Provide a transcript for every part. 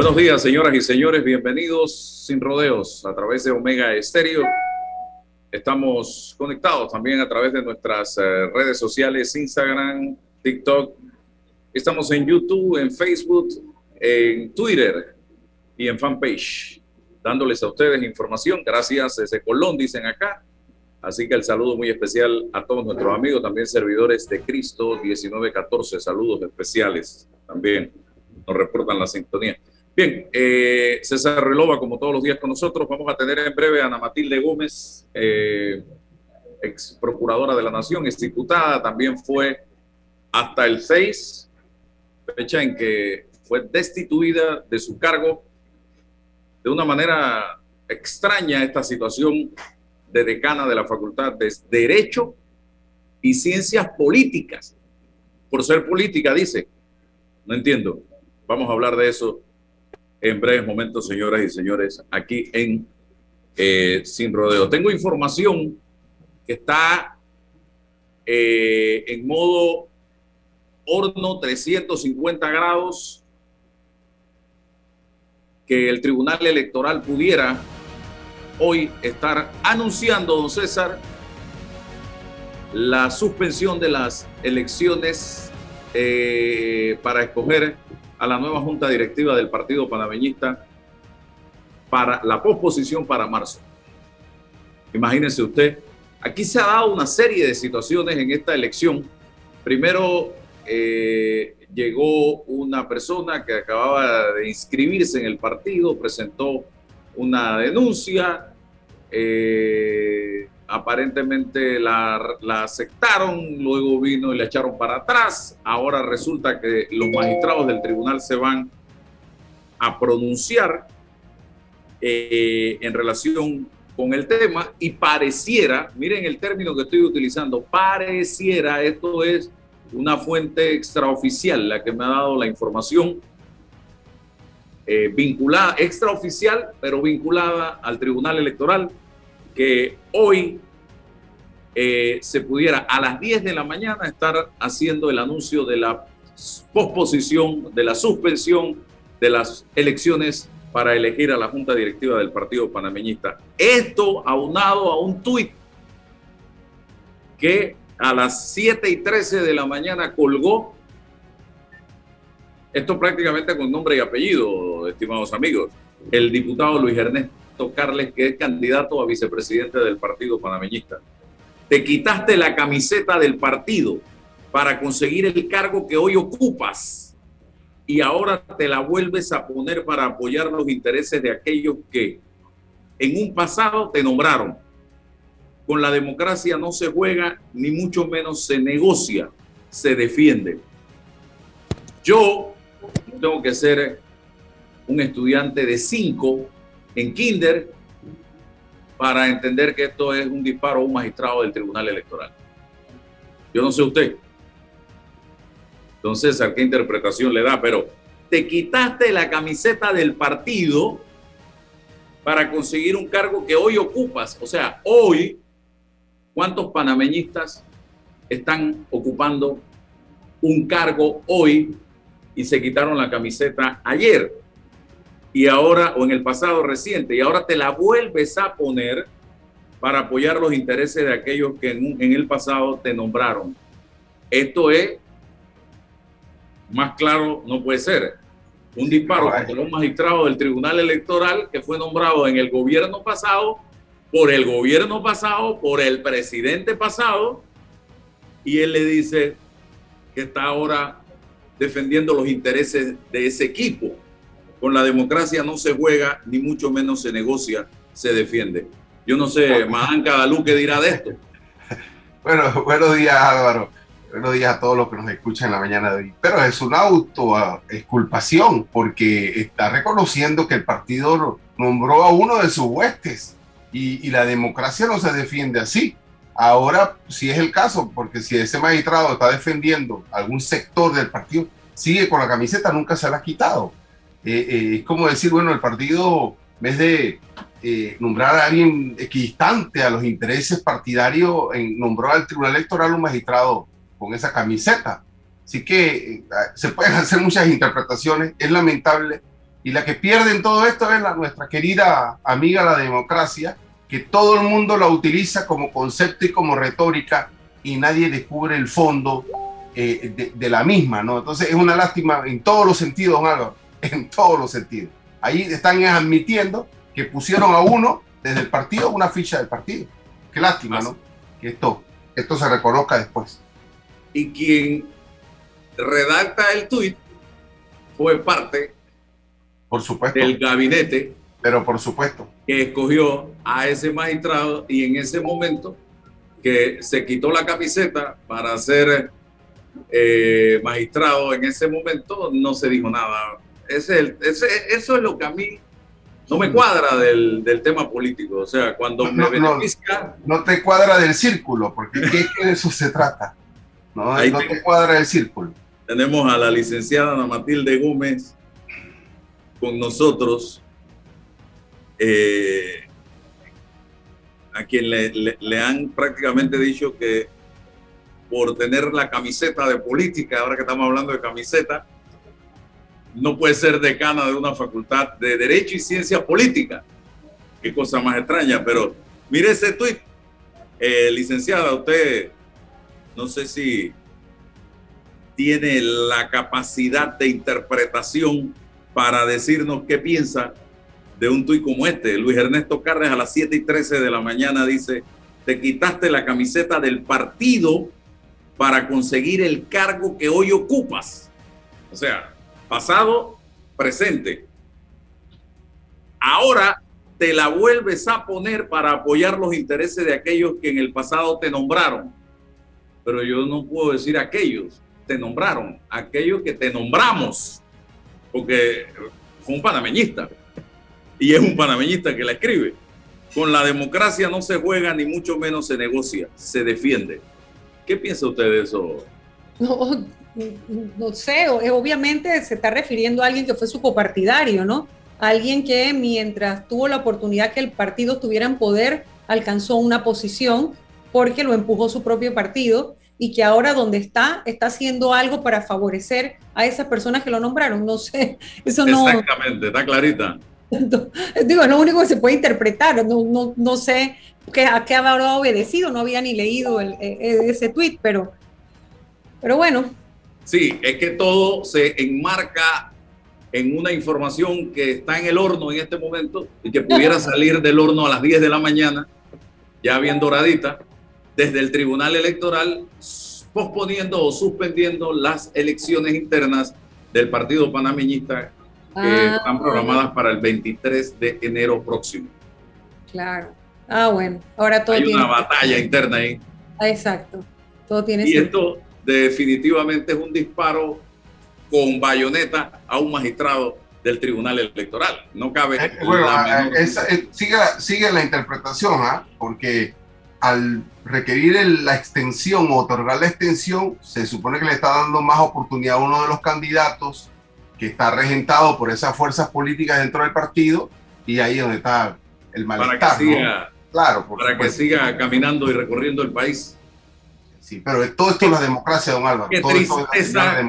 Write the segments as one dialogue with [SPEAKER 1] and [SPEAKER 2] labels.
[SPEAKER 1] Buenos días, señoras y señores. Bienvenidos sin rodeos a través de Omega Estéreo. Estamos conectados también a través de nuestras eh, redes sociales, Instagram, TikTok. Estamos en YouTube, en Facebook, en Twitter y en fanpage, dándoles a ustedes información. Gracias desde Colón, dicen acá. Así que el saludo muy especial a todos nuestros amigos, también servidores de Cristo 1914. Saludos especiales también. Nos reportan la sintonía. Bien, eh, César Relova, como todos los días con nosotros, vamos a tener en breve a Ana Matilde Gómez, eh, ex procuradora de la Nación, ex diputada, también fue hasta el 6, fecha en que fue destituida de su cargo de una manera extraña esta situación de decana de la Facultad de Derecho y Ciencias Políticas. Por ser política, dice. No entiendo. Vamos a hablar de eso en breves momentos, señoras y señores, aquí en eh, Sin Rodeo. Tengo información que está eh, en modo horno 350 grados que el Tribunal Electoral pudiera hoy estar anunciando, don César, la suspensión de las elecciones eh, para escoger a la nueva junta directiva del Partido Panameñista para la posposición para marzo. Imagínense usted, aquí se ha dado una serie de situaciones en esta elección. Primero eh, llegó una persona que acababa de inscribirse en el partido, presentó una denuncia, eh, aparentemente la, la, aceptaron, luego vino y la echaron para atrás. Ahora resulta que los magistrados del tribunal se van a pronunciar eh, en relación con el tema y pareciera, miren el término que estoy utilizando, pareciera, esto es una fuente extraoficial la que me ha dado la información, eh, vinculada, extraoficial, pero vinculada al Tribunal Electoral, que hoy eh, se pudiera a las 10 de la mañana estar haciendo el anuncio de la posposición, de la suspensión de las elecciones para elegir a la Junta Directiva del Partido Panameñista. Esto aunado a un tuit que a las 7 y 13 de la mañana colgó, esto prácticamente con nombre y apellido, estimados amigos, el diputado Luis Ernesto Carles, que es candidato a vicepresidente del Partido Panameñista. Te quitaste la camiseta del partido para conseguir el cargo que hoy ocupas y ahora te la vuelves a poner para apoyar los intereses de aquellos que en un pasado te nombraron. Con la democracia no se juega, ni mucho menos se negocia, se defiende. Yo tengo que ser un estudiante de cinco en Kinder para entender que esto es un disparo a un magistrado del Tribunal Electoral. Yo no sé usted. Entonces, ¿a qué interpretación le da? Pero te quitaste la camiseta del partido para conseguir un cargo que hoy ocupas. O sea, hoy, ¿cuántos panameñistas están ocupando un cargo hoy y se quitaron la camiseta ayer? Y ahora, o en el pasado reciente, y ahora te la vuelves a poner para apoyar los intereses de aquellos que en, el pasado te nombraron. Esto es, más claro no puede ser, un disparo contra un magistrado del Tribunal Electoral que fue nombrado en el gobierno pasado, por el gobierno pasado, por el presidente pasado, y él le dice que está ahora defendiendo los intereses de ese equipo. Con la democracia no se juega, ni mucho menos se negocia, se defiende. Yo no sé, Mahan Cadalú, ¿qué dirá de esto?
[SPEAKER 2] Bueno, buenos días Álvaro. Buenos días a todos los que nos escuchan en la mañana de hoy. Pero es una autoexculpación porque está reconociendo que el partido nombró a uno de sus huestes y, y, la democracia no se defiende así. Ahora, si es el caso, porque si ese magistrado está defendiendo algún sector del partido, sigue con la camiseta, nunca se la ha quitado. Eh, eh, es como decir, bueno, el partido, en vez de eh, nombrar a alguien equidistante a los intereses partidarios, nombró al Tribunal Electoral un magistrado con esa camiseta. Así que se pueden hacer muchas interpretaciones. Es lamentable Y la que pierde en todo esto es la, nuestra querida amiga la democracia, que todo el mundo la utiliza como concepto y como retórica y nadie descubre el fondo eh, de, la misma, ¿no? Entonces es una lástima en todos los sentidos, don Álvaro, en todos los sentidos. Ahí están admitiendo que pusieron a uno desde el partido una ficha del partido. Qué lástima, ¿no? Que esto, esto se reconozca después.
[SPEAKER 1] Y quien redacta el tuit fue parte
[SPEAKER 2] por supuesto.
[SPEAKER 1] del gabinete.
[SPEAKER 2] Pero por supuesto.
[SPEAKER 1] Que escogió a ese magistrado y en ese momento que se quitó la camiseta para ser eh, magistrado en ese momento, no se dijo nada. Ese, ese, eso es lo que a mí no me cuadra del, del tema político. O sea, cuando
[SPEAKER 2] no,
[SPEAKER 1] me beneficia.
[SPEAKER 2] No, te cuadra del círculo, porque ¿qué, de eso se trata? No, no te cuadra del círculo.
[SPEAKER 1] Tenemos a la licenciada Ana Matilde Gómez con nosotros, eh, a quien le, le, han prácticamente dicho que por tener la camiseta de política, ahora que estamos hablando de camiseta, no puede ser decana de una facultad de Derecho y Ciencia Política. Qué cosa más extraña, pero mire ese tuit. Eh, licenciada, usted no sé si tiene la capacidad de interpretación para decirnos qué piensa de un tuit como este. Luis Ernesto Cárdenas a las 7 y 13 de la mañana dice, te quitaste la camiseta del partido para conseguir el cargo que hoy ocupas. O sea, pasado, presente. Ahora te la vuelves a poner para apoyar los intereses de aquellos que en el pasado te nombraron. Pero yo no puedo decir aquellos, te nombraron, aquellos que te nombramos, porque fue un panameñista y es un panameñista que la escribe. Con la democracia no se juega ni mucho menos se negocia, se defiende. ¿Qué piensa usted de eso?
[SPEAKER 3] No, no sé, obviamente se está refiriendo a alguien que fue su copartidario, ¿no? Alguien que mientras tuvo la oportunidad que el partido estuviera en poder, alcanzó una posición porque lo empujó su propio partido y que ahora donde está, está haciendo algo para favorecer a esas personas que lo nombraron. No sé, eso no...
[SPEAKER 1] Exactamente, está clarita.
[SPEAKER 3] Digo, es lo único que se puede interpretar, no, no, no sé qué, a qué habrá obedecido, no había ni leído el, e, e, ese tweet, pero, pero bueno.
[SPEAKER 1] Sí, es que todo se enmarca en una información que está en el horno en este momento y que pudiera salir del horno a las 10 de la mañana, ya bien doradita, desde el Tribunal Electoral posponiendo o suspendiendo las elecciones internas del Partido Panameñista que ah, están programadas para el 23 de enero próximo.
[SPEAKER 3] Claro. Ah, bueno. Ahora todo
[SPEAKER 1] Hay una batalla interna ahí.
[SPEAKER 3] Ah, exacto. Todo tiene
[SPEAKER 1] Y esto definitivamente es un disparo con bayoneta a un magistrado del Tribunal Electoral. No cabe.
[SPEAKER 2] Eh, bueno, eh, eh, sigue, sigue, la interpretación, ¿ah? porque al requerir la extensión o otorgar la extensión, se supone que le está dando más oportunidad a uno de los candidatos que está regentado por esas fuerzas políticas dentro del partido y ahí es donde está el malestar.
[SPEAKER 1] Para que siga, claro, para que siga caminando y recorriendo el país.
[SPEAKER 2] Sí, pero todo esto es la democracia, don Álvaro.
[SPEAKER 1] Qué tristeza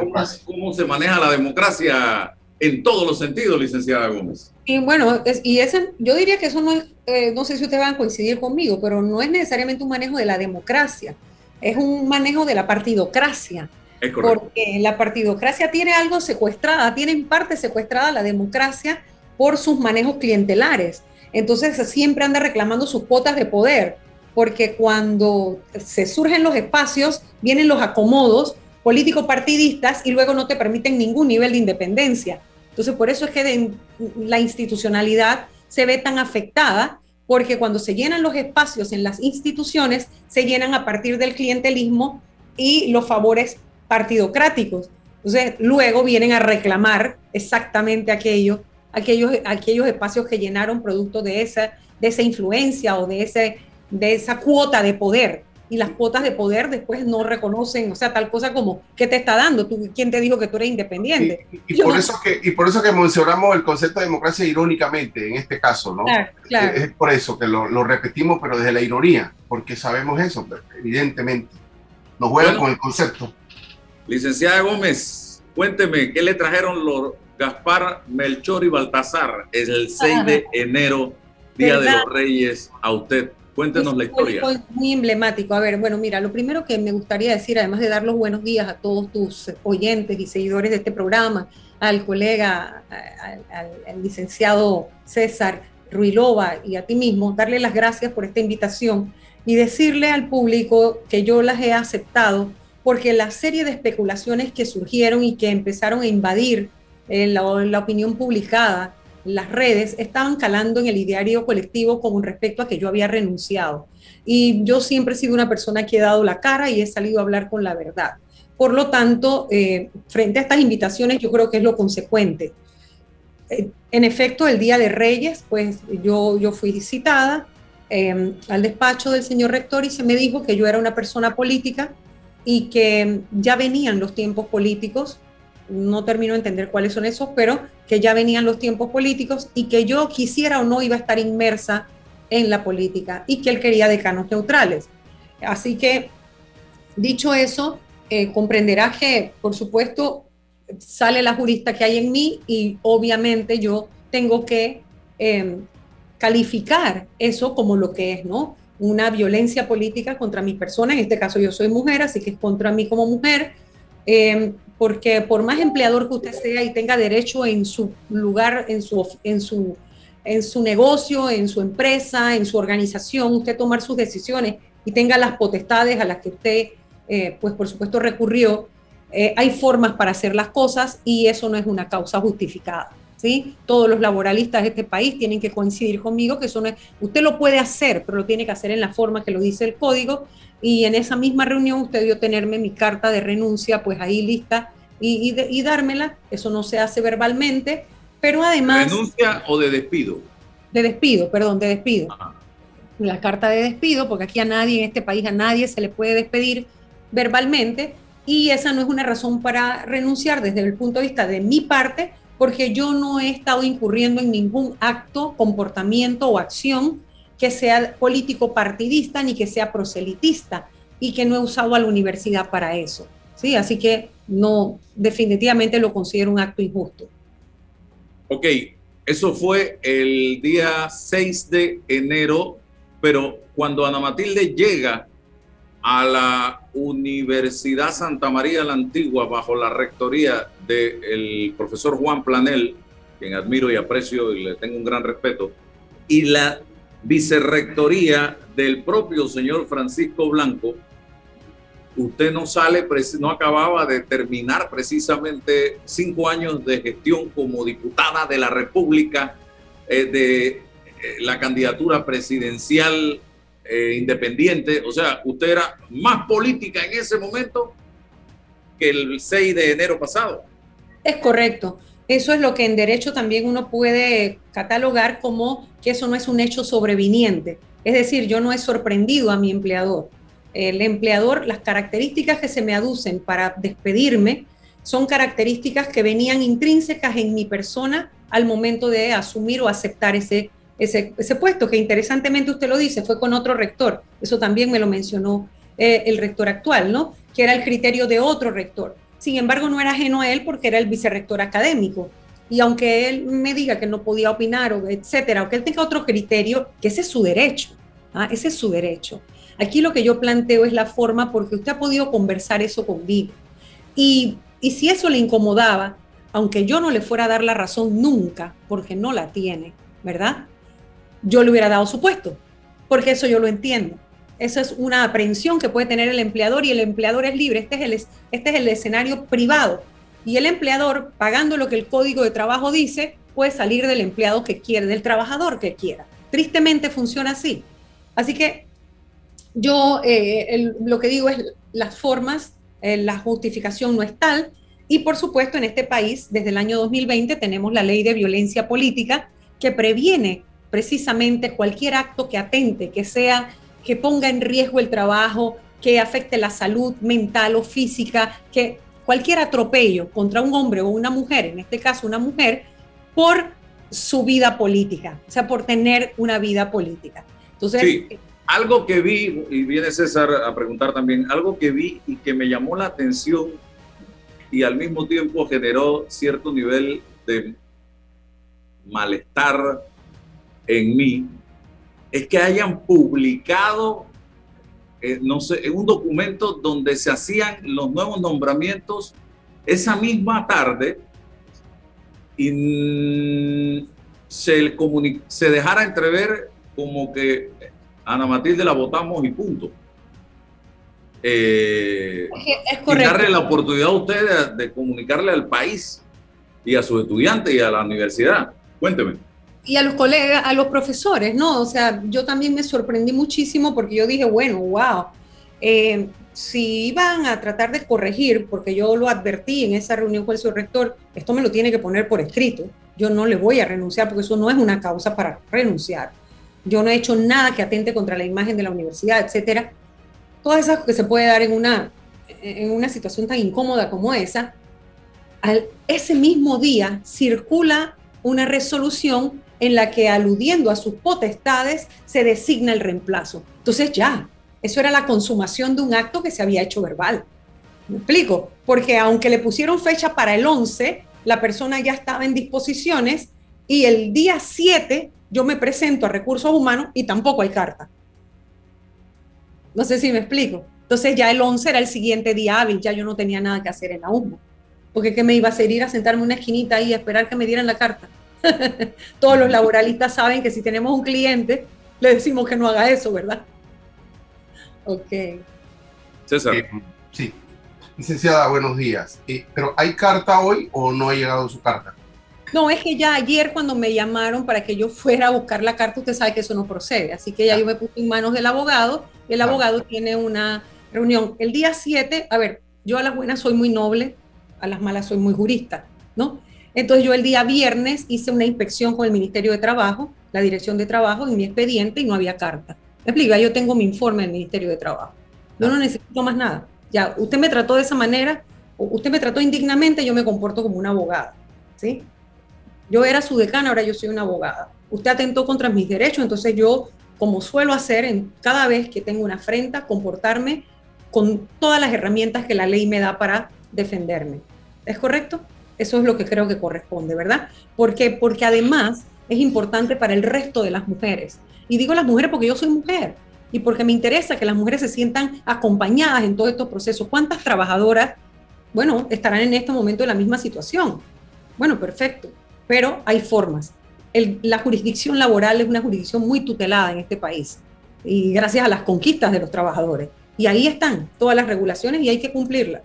[SPEAKER 1] cómo se maneja la democracia en todos los sentidos, licenciada Gómez.
[SPEAKER 3] Y bueno, y ese, yo diría que eso no es, eh, no sé si ustedes van a coincidir conmigo, pero no es necesariamente un manejo de la democracia, es un manejo de la partidocracia. Es porque la partidocracia tiene algo secuestrada, tiene en parte secuestrada la democracia por sus manejos clientelares. Entonces siempre anda reclamando sus cuotas de poder, porque cuando se surgen los espacios, vienen los acomodos políticos partidistas y luego no te permiten ningún nivel de independencia. Entonces, por eso es que la institucionalidad se ve tan afectada, porque cuando se llenan los espacios en las instituciones, se llenan a partir del clientelismo y los favores partidocráticos. Entonces, luego vienen a reclamar exactamente aquello, aquellos, aquellos espacios que llenaron producto de esa, de esa influencia o de, ese, de esa cuota de poder y las cuotas de poder después no reconocen, o sea, tal cosa como, ¿qué te está dando? ¿Tú, ¿Quién te dijo que tú eres independiente?
[SPEAKER 2] Y, por, eso que, y por eso que mencionamos el concepto de democracia irónicamente en este caso, ¿no? Claro, Es por eso que lo, lo, repetimos, pero desde la ironía, porque sabemos eso, evidentemente. Nos juegan con el concepto.
[SPEAKER 1] Licenciada Gómez, cuénteme, ¿qué le trajeron los Gaspar, Melchor y Baltasar. El 6 de enero, Día de los Reyes, a usted. Cuéntenos la historia.
[SPEAKER 3] Muy emblemático. A ver, bueno, mira, lo primero que me gustaría decir, además de dar los buenos días a todos tus oyentes y seguidores de este programa, al colega, al, licenciado César Ruilova y a ti mismo, darle las gracias por esta invitación y decirle al público que yo las he aceptado porque la serie de especulaciones que surgieron y que empezaron a invadir eh, la, opinión publicada, las redes, estaban calando en el ideario colectivo con respecto a que yo había renunciado. Y yo siempre he sido una persona que he dado la cara y he salido a hablar con la verdad. Por lo tanto, eh, frente a estas invitaciones, yo creo que es lo consecuente. Eh, en efecto, el Día de Reyes, pues yo, yo fui citada em, al despacho del señor rector y se me dijo que yo era una persona política y que ya venían los tiempos políticos, no termino de entender cuáles son esos, pero que ya venían los tiempos políticos y que yo quisiera o no iba a estar inmersa en la política y que él quería decanos neutrales. Así que, dicho eso, eh, comprenderás que, por supuesto, sale la jurista que hay en mí y obviamente yo tengo que em, calificar eso como lo que es, ¿no? Una violencia política contra mi persona, en este caso yo soy mujer, así que es contra mí como mujer, em, porque por más empleador que usted sea y tenga derecho en su lugar, en su, en su, en su negocio, en su empresa, en su organización, usted tomar sus decisiones y tenga las potestades a las que usted eh, pues por supuesto recurrió, eh, hay formas para hacer las cosas y eso no es una causa justificada. ¿Sí? Todos los laboralistas de este país tienen que coincidir conmigo que eso usted lo puede hacer, pero lo tiene que hacer en la forma que lo dice el código y en esa misma reunión usted dio tenerme mi carta de renuncia pues ahí lista y, y, dármela, eso no se hace verbalmente, pero además...
[SPEAKER 1] ¿Renuncia o de despido?
[SPEAKER 3] De despido, perdón, de despido. La carta de despido, porque aquí a nadie en este país, a nadie se le puede despedir verbalmente y esa no es una razón para renunciar desde el punto de vista de mi parte, porque yo no he estado incurriendo en ningún acto, comportamiento o acción que sea político partidista ni que sea proselitista y que no he usado a la universidad para eso. ¿sí? Así que no, definitivamente lo considero un acto injusto.
[SPEAKER 1] Ok, eso fue el día 6 de enero, pero cuando Ana Matilde llega a la Universidad Santa María la Antigua bajo la rectoría del profesor Juan Planel, quien admiro y aprecio y le tengo un gran respeto, y la vicerrectoría del propio señor Francisco Blanco, usted no sale, no acababa de terminar precisamente cinco años de gestión como diputada de la República eh, de eh, la candidatura presidencial eh, independiente, o sea, usted era más política en ese momento que el 6 de enero pasado.
[SPEAKER 3] Es correcto. Eso es lo que en derecho también uno puede catalogar como que eso no es un hecho sobreviniente. Es decir, yo no he sorprendido a mi empleador. El empleador, las características que se me aducen para despedirme son características que venían intrínsecas en mi persona al momento de asumir o aceptar ese ese, puesto, que interesantemente usted lo dice, fue con otro rector. Eso también me lo mencionó eh, el rector actual, ¿no? Que era el criterio de otro rector. Sin embargo, no era ajeno a él porque era el vicerrector académico. Y aunque él me diga que no podía opinar, o etcétera, o que él tenga otro criterio, que ese es su derecho. ¿ah? Ese es su derecho. Aquí lo que yo planteo es la forma porque usted ha podido conversar eso conmigo. Y, y si eso le incomodaba, aunque yo no le fuera a dar la razón nunca, porque no la tiene, ¿verdad? Yo le hubiera dado su puesto, porque eso yo lo entiendo. Esa es una aprehensión que puede tener el empleador y el empleador es libre. Este es el, este es el escenario privado. Y el empleador, pagando lo que el código de trabajo dice, puede salir del empleado que quiere, del trabajador que quiera. Tristemente funciona así. Así que yo eh, lo que digo es las formas, eh, la justificación no es tal. Y por supuesto, en este país, desde el año 2020, tenemos la ley de violencia política que previene precisamente cualquier acto que atente, que sea, que ponga en riesgo el trabajo, que afecte la salud mental o física, que cualquier atropello contra un hombre o una mujer, en este caso una mujer, por su vida política, o sea, por tener una vida política.
[SPEAKER 1] Entonces, sí. Algo que vi, y viene César a preguntar también, algo que vi y que me llamó la atención y al mismo tiempo generó cierto nivel de malestar en mí es que hayan publicado, eh, no sé, un documento donde se hacían los nuevos nombramientos esa misma tarde y se, se dejara entrever como que Ana Matilde la votamos y punto. Eh, y darle la oportunidad a ustedes de, comunicarle al país y a sus estudiantes y a la universidad. Cuénteme.
[SPEAKER 3] Y a los colegas, a los profesores, ¿no? O sea, yo también me sorprendí muchísimo porque yo dije, bueno, wow, eh, si iban a tratar de corregir, porque yo lo advertí en esa reunión con el subrector, esto me lo tiene que poner por escrito. Yo no le voy a renunciar porque eso no es una causa para renunciar. Yo no he hecho nada que atente contra la imagen de la universidad, etcétera todas esas que se puede dar en una, en una situación tan incómoda como esa, al, ese mismo día circula una resolución en la que aludiendo a sus potestades se designa el reemplazo. Entonces ya, eso era la consumación de un acto que se había hecho verbal. ¿Me explico? Porque aunque le pusieron fecha para el 11, la persona ya estaba en disposiciones y el día 7 yo me presento a recursos humanos y tampoco hay carta. No sé si me explico. Entonces ya el 11 era el siguiente día hábil, ya yo no tenía nada que hacer en la UMA. Porque ¿qué me iba a hacer? Ir a sentarme en una esquinita ahí a esperar que me dieran la carta. Todos los laboralistas saben que si tenemos un cliente, le decimos que no haga eso, ¿verdad? Ok.
[SPEAKER 2] César. Eh, sí. Licenciada, buenos días. Eh, ¿Pero hay carta hoy o no ha llegado su carta?
[SPEAKER 3] No, es que ya ayer cuando me llamaron para que yo fuera a buscar la carta, usted sabe que eso no procede. Así que ya yo me puse en manos del abogado. El abogado tiene una reunión el día 7. A ver, yo a las buenas soy muy noble, a las malas soy muy jurista, ¿no? Entonces yo el día viernes hice una inspección con el Ministerio de Trabajo, la Dirección de Trabajo, en mi expediente y no había carta. Me explica, yo tengo mi informe del Ministerio de Trabajo. Yo no necesito más nada. Ya, usted me trató de esa manera, usted me trató indignamente, yo me comporto como una abogada, ¿sí? Yo era su decana, ahora yo soy una abogada. Usted atentó contra mis derechos, entonces yo, como suelo hacer en cada vez que tengo una afrenta, comportarme con todas las herramientas que la ley me da para defenderme. ¿Es correcto? Eso es lo que creo que corresponde, ¿verdad? Porque, porque además es importante para el resto de las mujeres. Y digo las mujeres porque yo soy mujer y porque me interesa que las mujeres se sientan acompañadas en todos estos procesos. ¿Cuántas trabajadoras, bueno, estarán en este momento en la misma situación? Bueno, perfecto pero hay formas. la jurisdicción laboral es una jurisdicción muy tutelada en este país y gracias a las conquistas de los trabajadores. Y ahí están todas las regulaciones y hay que cumplirlas.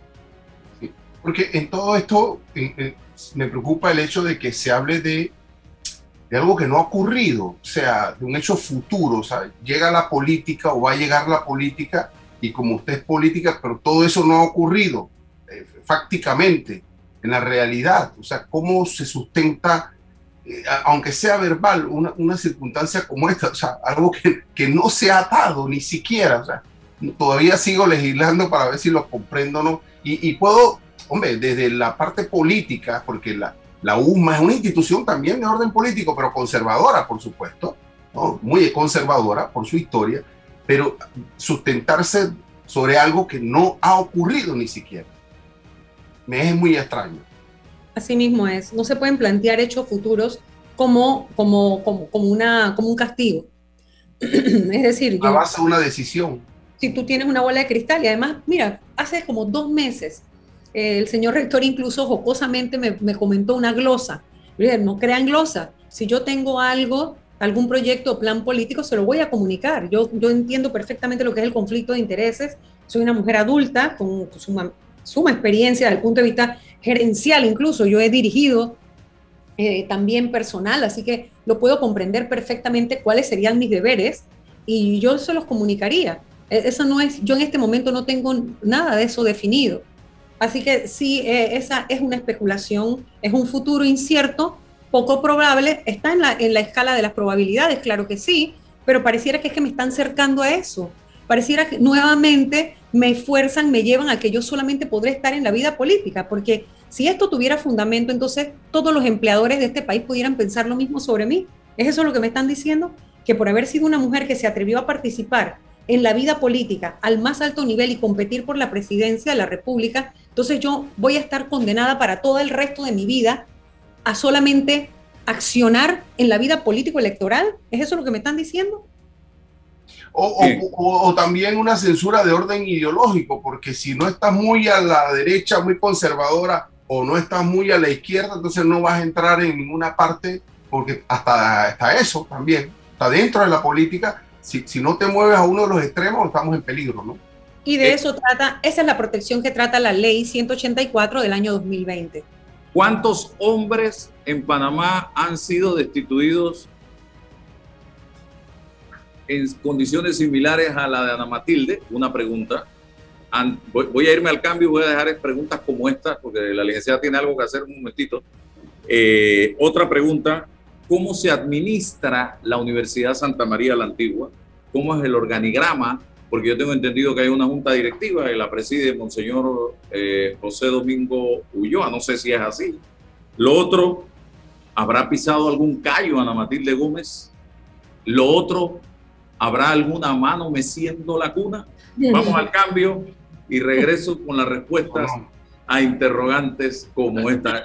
[SPEAKER 2] Porque en todo esto me preocupa el hecho de que se hable de, de algo que no ha ocurrido, o sea, de un hecho futuro, o sea, llega la política o va a llegar la política y como usted es política, pero todo eso no ha ocurrido eh, fácticamente en la realidad, o sea, cómo se sustenta, eh, aunque sea verbal, una, una, circunstancia como esta, o sea, algo que, que, no se ha atado ni siquiera, o sea, todavía sigo legislando para ver si lo comprendo o no, y, y puedo, hombre, desde la parte política, porque la, la UMA es una institución también de orden político, pero conservadora, por supuesto, ¿no? muy conservadora por su historia, pero sustentarse sobre algo que no ha ocurrido ni siquiera me es muy extraño.
[SPEAKER 3] Así mismo es. No se pueden plantear hechos futuros como, como, como, como, una, como un castigo. es decir,
[SPEAKER 2] yo, a base de una decisión.
[SPEAKER 3] Si tú tienes una bola de cristal y además, mira, hace como dos meses el señor rector incluso jocosamente me, me comentó una glosa. No crean glosa. Si yo tengo algo, algún proyecto o plan político, se lo voy a comunicar. Yo, entiendo perfectamente lo que es el conflicto de intereses. Soy una mujer adulta con su, suma experiencia desde el punto de vista gerencial, incluso yo he dirigido eh, también personal, así que lo puedo comprender perfectamente cuáles serían mis deberes y yo se los comunicaría. E, eso no es, yo en este momento no tengo nada de eso definido. Así que sí, eh, esa es una especulación, es un futuro incierto, poco probable, está en la, en la escala de las probabilidades, claro que sí, pero pareciera que es que me están cercando a eso. Pareciera que nuevamente me esfuerzan, me llevan a que yo solamente podré estar en la vida política, porque si esto tuviera fundamento, entonces todos los empleadores de este país pudieran pensar lo mismo sobre mí. ¿Es eso lo que me están diciendo? Que por haber sido una mujer que se atrevió a participar en la vida política al más alto nivel y competir por la presidencia de la República, entonces yo voy a estar condenada para todo el resto de mi vida a solamente accionar en la vida político-electoral? ¿Es eso lo que me están diciendo?
[SPEAKER 2] O, también una censura de orden ideológico, porque si no estás muy a la derecha, muy conservadora, o no estás muy a la izquierda, entonces no vas a entrar en ninguna parte, porque hasta, hasta eso también, está dentro de la política, si, si no te mueves a uno de los extremos, estamos en peligro, ¿no?
[SPEAKER 3] Y de eh, eso trata, esa es la protección que trata la ley 184 del año 2020.
[SPEAKER 1] ¿Cuántos hombres en Panamá han sido destituidos en condiciones similares a la de Ana Matilde? Una pregunta. Voy a irme al cambio y voy a dejar preguntas como esta, porque la licenciada tiene algo que hacer un momentito. Eh, otra pregunta, ¿cómo se administra la Universidad Santa María la Antigua? ¿Cómo es el organigrama? Porque yo tengo entendido que hay una junta directiva y la preside Monseñor eh, José Domingo Ulloa, no sé si es así. Lo otro, ¿habrá pisado algún callo Ana Matilde Gómez? Lo otro, ¿habrá alguna mano meciendo la cuna? Vamos al cambio y regreso con las respuestas a interrogantes como esta.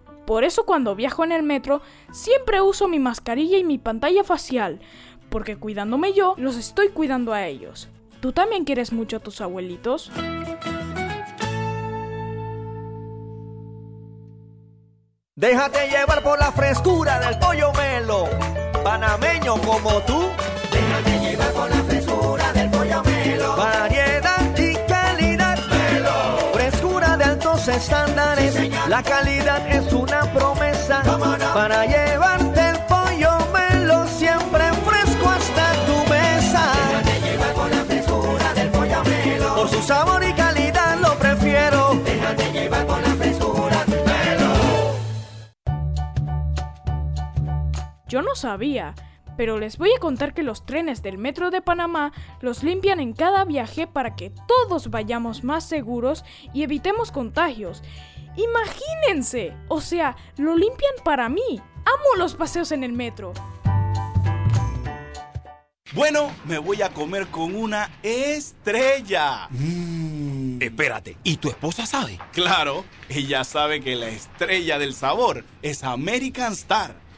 [SPEAKER 4] por eso cuando viajo en el metro siempre uso mi mascarilla y mi pantalla facial, porque cuidándome yo, los estoy cuidando a ellos. ¿Tú también quieres mucho a tus abuelitos?
[SPEAKER 5] Déjate llevar por la frescura del pollo melo, panameño como tú. Déjate llevar por la frescura del pollo melo. Estándares. la calidad es una promesa para llevarte el pollo melo siempre fresco hasta tu mesa. Déjate llevar con la frescura del pollo melo. Por su sabor y calidad lo prefiero. Déjate llevar con la frescura melo.
[SPEAKER 4] Yo no sabía pero les voy a contar que los trenes del Metro de Panamá los limpian en cada viaje para que todos vayamos más seguros y evitemos contagios. Imagínense, o sea, lo limpian para mí. Amo los paseos en el metro.
[SPEAKER 6] Bueno, me voy a comer con una estrella.
[SPEAKER 7] Mmm. Espérate, ¿y tu esposa sabe?
[SPEAKER 6] Claro, ella sabe que la estrella del sabor es American Star.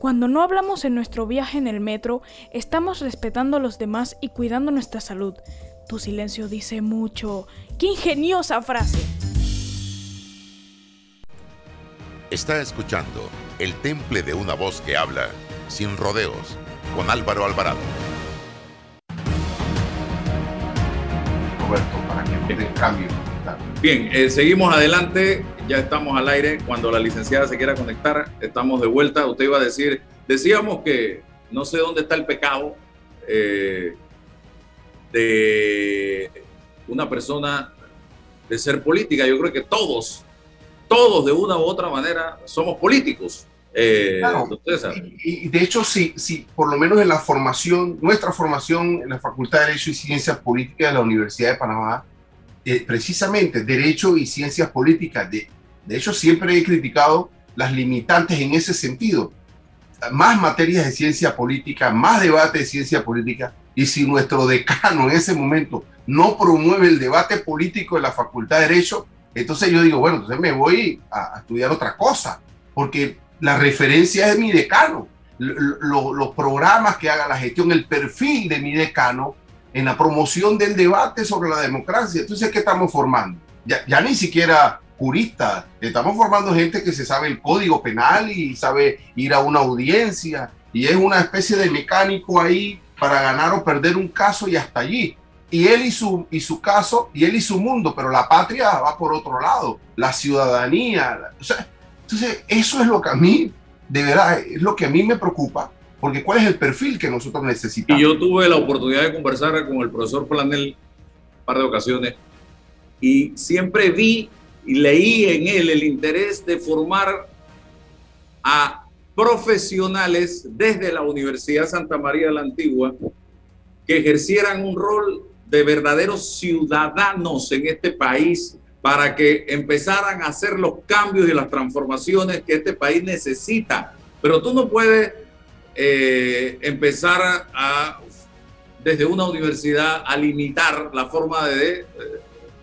[SPEAKER 4] Cuando no hablamos en nuestro viaje en el metro, estamos respetando a los demás y cuidando nuestra salud. Tu silencio dice mucho. ¡Qué ingeniosa frase!
[SPEAKER 8] Está escuchando El Temple de una voz que habla, sin rodeos, con Álvaro Alvarado.
[SPEAKER 2] Roberto, para que el cambio.
[SPEAKER 1] Bien, eh, seguimos adelante ya estamos al aire. Cuando la licenciada se quiera conectar, estamos de vuelta. Usted iba a decir, decíamos que no sé dónde está el pecado eh, de una persona de ser política. Yo creo que todos, todos de una u otra manera somos políticos.
[SPEAKER 2] Eh, y, de hecho, sí, sí, por lo menos en la formación, nuestra formación en la Facultad de Derecho y Ciencias Políticas de la Universidad de Panamá, eh, precisamente Derecho y Ciencias Políticas de de hecho, siempre he criticado las limitantes en ese sentido. Más materias de ciencia política, más debate de ciencia política. Y si nuestro decano en ese momento no promueve el debate político en la Facultad de Derecho, entonces yo digo, bueno, entonces me voy a, estudiar otra cosa. Porque la referencia es mi decano, los programas que haga la gestión, el perfil de mi decano en la promoción del debate sobre la democracia. Entonces, ¿qué estamos formando? Ya ni siquiera juristas, estamos formando gente que se sabe el código penal y sabe ir a una audiencia y es una especie de mecánico ahí para ganar o perder un caso y hasta allí. Y él y su, y su caso, y él y su mundo, pero la patria va por otro lado, la ciudadanía. O sea, entonces, eso es lo que a mí, de verdad, es lo que a mí me preocupa, porque ¿cuál es el perfil que nosotros necesitamos?
[SPEAKER 1] Y yo tuve la oportunidad de conversar con el profesor Planel un par de ocasiones y siempre vi y leí en él el interés de formar a profesionales desde la Universidad Santa María de la Antigua que ejercieran un rol de verdaderos ciudadanos en este país para que empezaran a hacer los cambios y las transformaciones que este país necesita. Pero tú no puedes eh, empezar a, desde una universidad, a limitar la forma de, eh,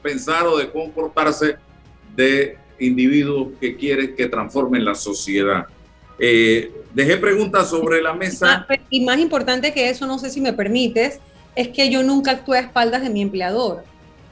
[SPEAKER 1] pensar o de comportarse de individuos que quieren que transformen la sociedad. Eh, dejé preguntas sobre la mesa.
[SPEAKER 3] Y más importante que eso, no sé si me permites, es que yo nunca actué a espaldas de mi empleador.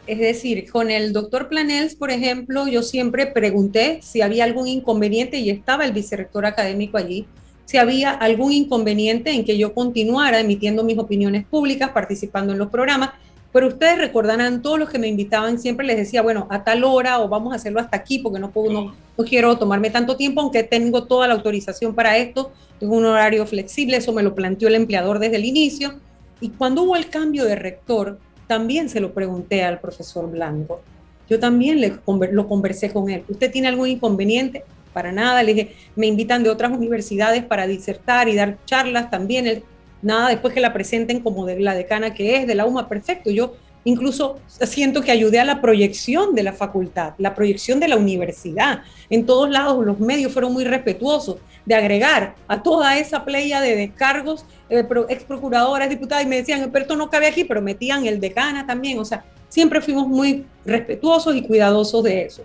[SPEAKER 3] Es decir, con el doctor Planels, por ejemplo, yo siempre pregunté si había algún inconveniente y estaba el vicerrector académico allí, si había algún inconveniente en que yo continuara emitiendo mis opiniones públicas, participando en los programas pero ustedes recordarán, todos los que me invitaban, siempre les decía, bueno, a tal hora o vamos a hacerlo hasta aquí porque no, puedo, no, quiero tomarme tanto tiempo, aunque tengo toda la autorización para esto, tengo un horario flexible, eso me lo planteó el empleador desde el inicio. Y cuando hubo el cambio de rector, también se lo pregunté al profesor Blanco. Yo también le, lo conversé con él. ¿Usted tiene algún inconveniente? Para nada. Le dije, me invitan de otras universidades para disertar y dar charlas también. Él nada después que la presenten como de la decana que es, de la UMA, perfecto. Yo incluso siento que ayudé a la proyección de la facultad, la proyección de la universidad. En todos lados los medios fueron muy respetuosos de agregar a toda esa playa de descargos, eh, ex procuradoras, diputadas, y me decían, pero esto no cabe aquí, pero metían el decana también. O sea, siempre fuimos muy respetuosos y cuidadosos de eso.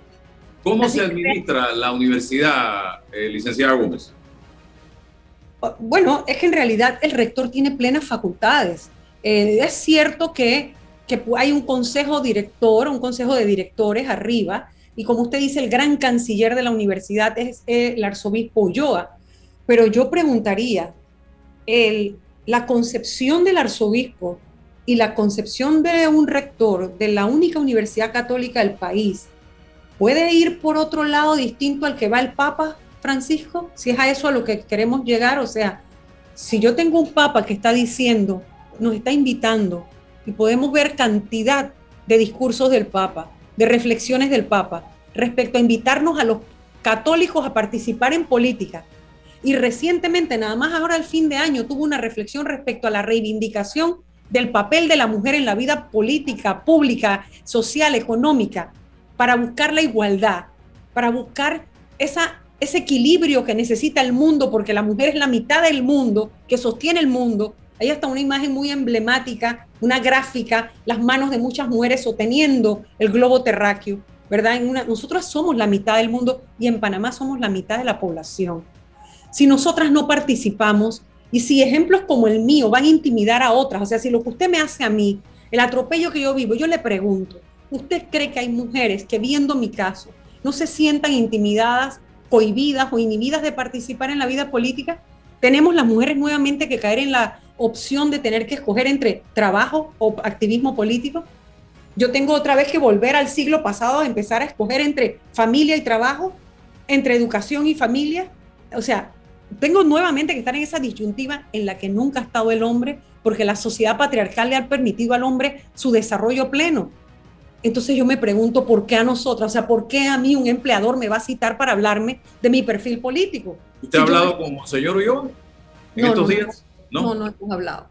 [SPEAKER 1] ¿Cómo se administra la universidad, eh, licenciada Gómez?
[SPEAKER 3] Bueno, es que en realidad el rector tiene plenas facultades. Eh, es cierto que, hay un consejo director, un consejo de directores arriba, y como usted dice, el gran canciller de la universidad es el arzobispo Ulloa. Pero yo preguntaría, la concepción del arzobispo y la concepción de un rector de la única universidad católica del país, ¿puede ir por otro lado distinto al que va el Papa? Francisco, si es a eso a lo que queremos llegar, o sea, si yo tengo un papa que está diciendo, nos está invitando, y podemos ver cantidad de discursos del papa, de reflexiones del papa, respecto a invitarnos a los católicos a participar en política. Y recientemente, nada más ahora al fin de año, tuvo una reflexión respecto a la reivindicación del papel de la mujer en la vida política, pública, social, económica, para buscar la igualdad, para buscar esa ese equilibrio que necesita el mundo, porque la mujer es la mitad del mundo, que sostiene el mundo. Hay hasta una imagen muy emblemática, una gráfica, las manos de muchas mujeres sosteniendo el globo terráqueo, ¿verdad? En una, nosotras somos la mitad del mundo y en Panamá somos la mitad de la población. Si nosotras no participamos y si ejemplos como el mío van a intimidar a otras, o sea, si lo que usted me hace a mí, el atropello que yo vivo, yo le pregunto, ¿usted cree que hay mujeres que viendo mi caso no se sientan intimidadas cohibidas o inhibidas de participar en la vida política, tenemos las mujeres nuevamente que caer en la opción de tener que escoger entre trabajo o activismo político. Yo tengo otra vez que volver al siglo pasado a empezar a escoger entre familia y trabajo, entre educación y familia. O sea, tengo nuevamente que estar en esa disyuntiva en la que nunca ha estado el hombre, porque la sociedad patriarcal le ha permitido al hombre su desarrollo pleno. Entonces yo me pregunto por qué a nosotros, o sea, por qué a mí un empleador me va a citar para hablarme de mi perfil político.
[SPEAKER 1] ¿Usted ha hablado con Monseñor Ulloa en estos días?
[SPEAKER 3] No, no, no hemos hablado.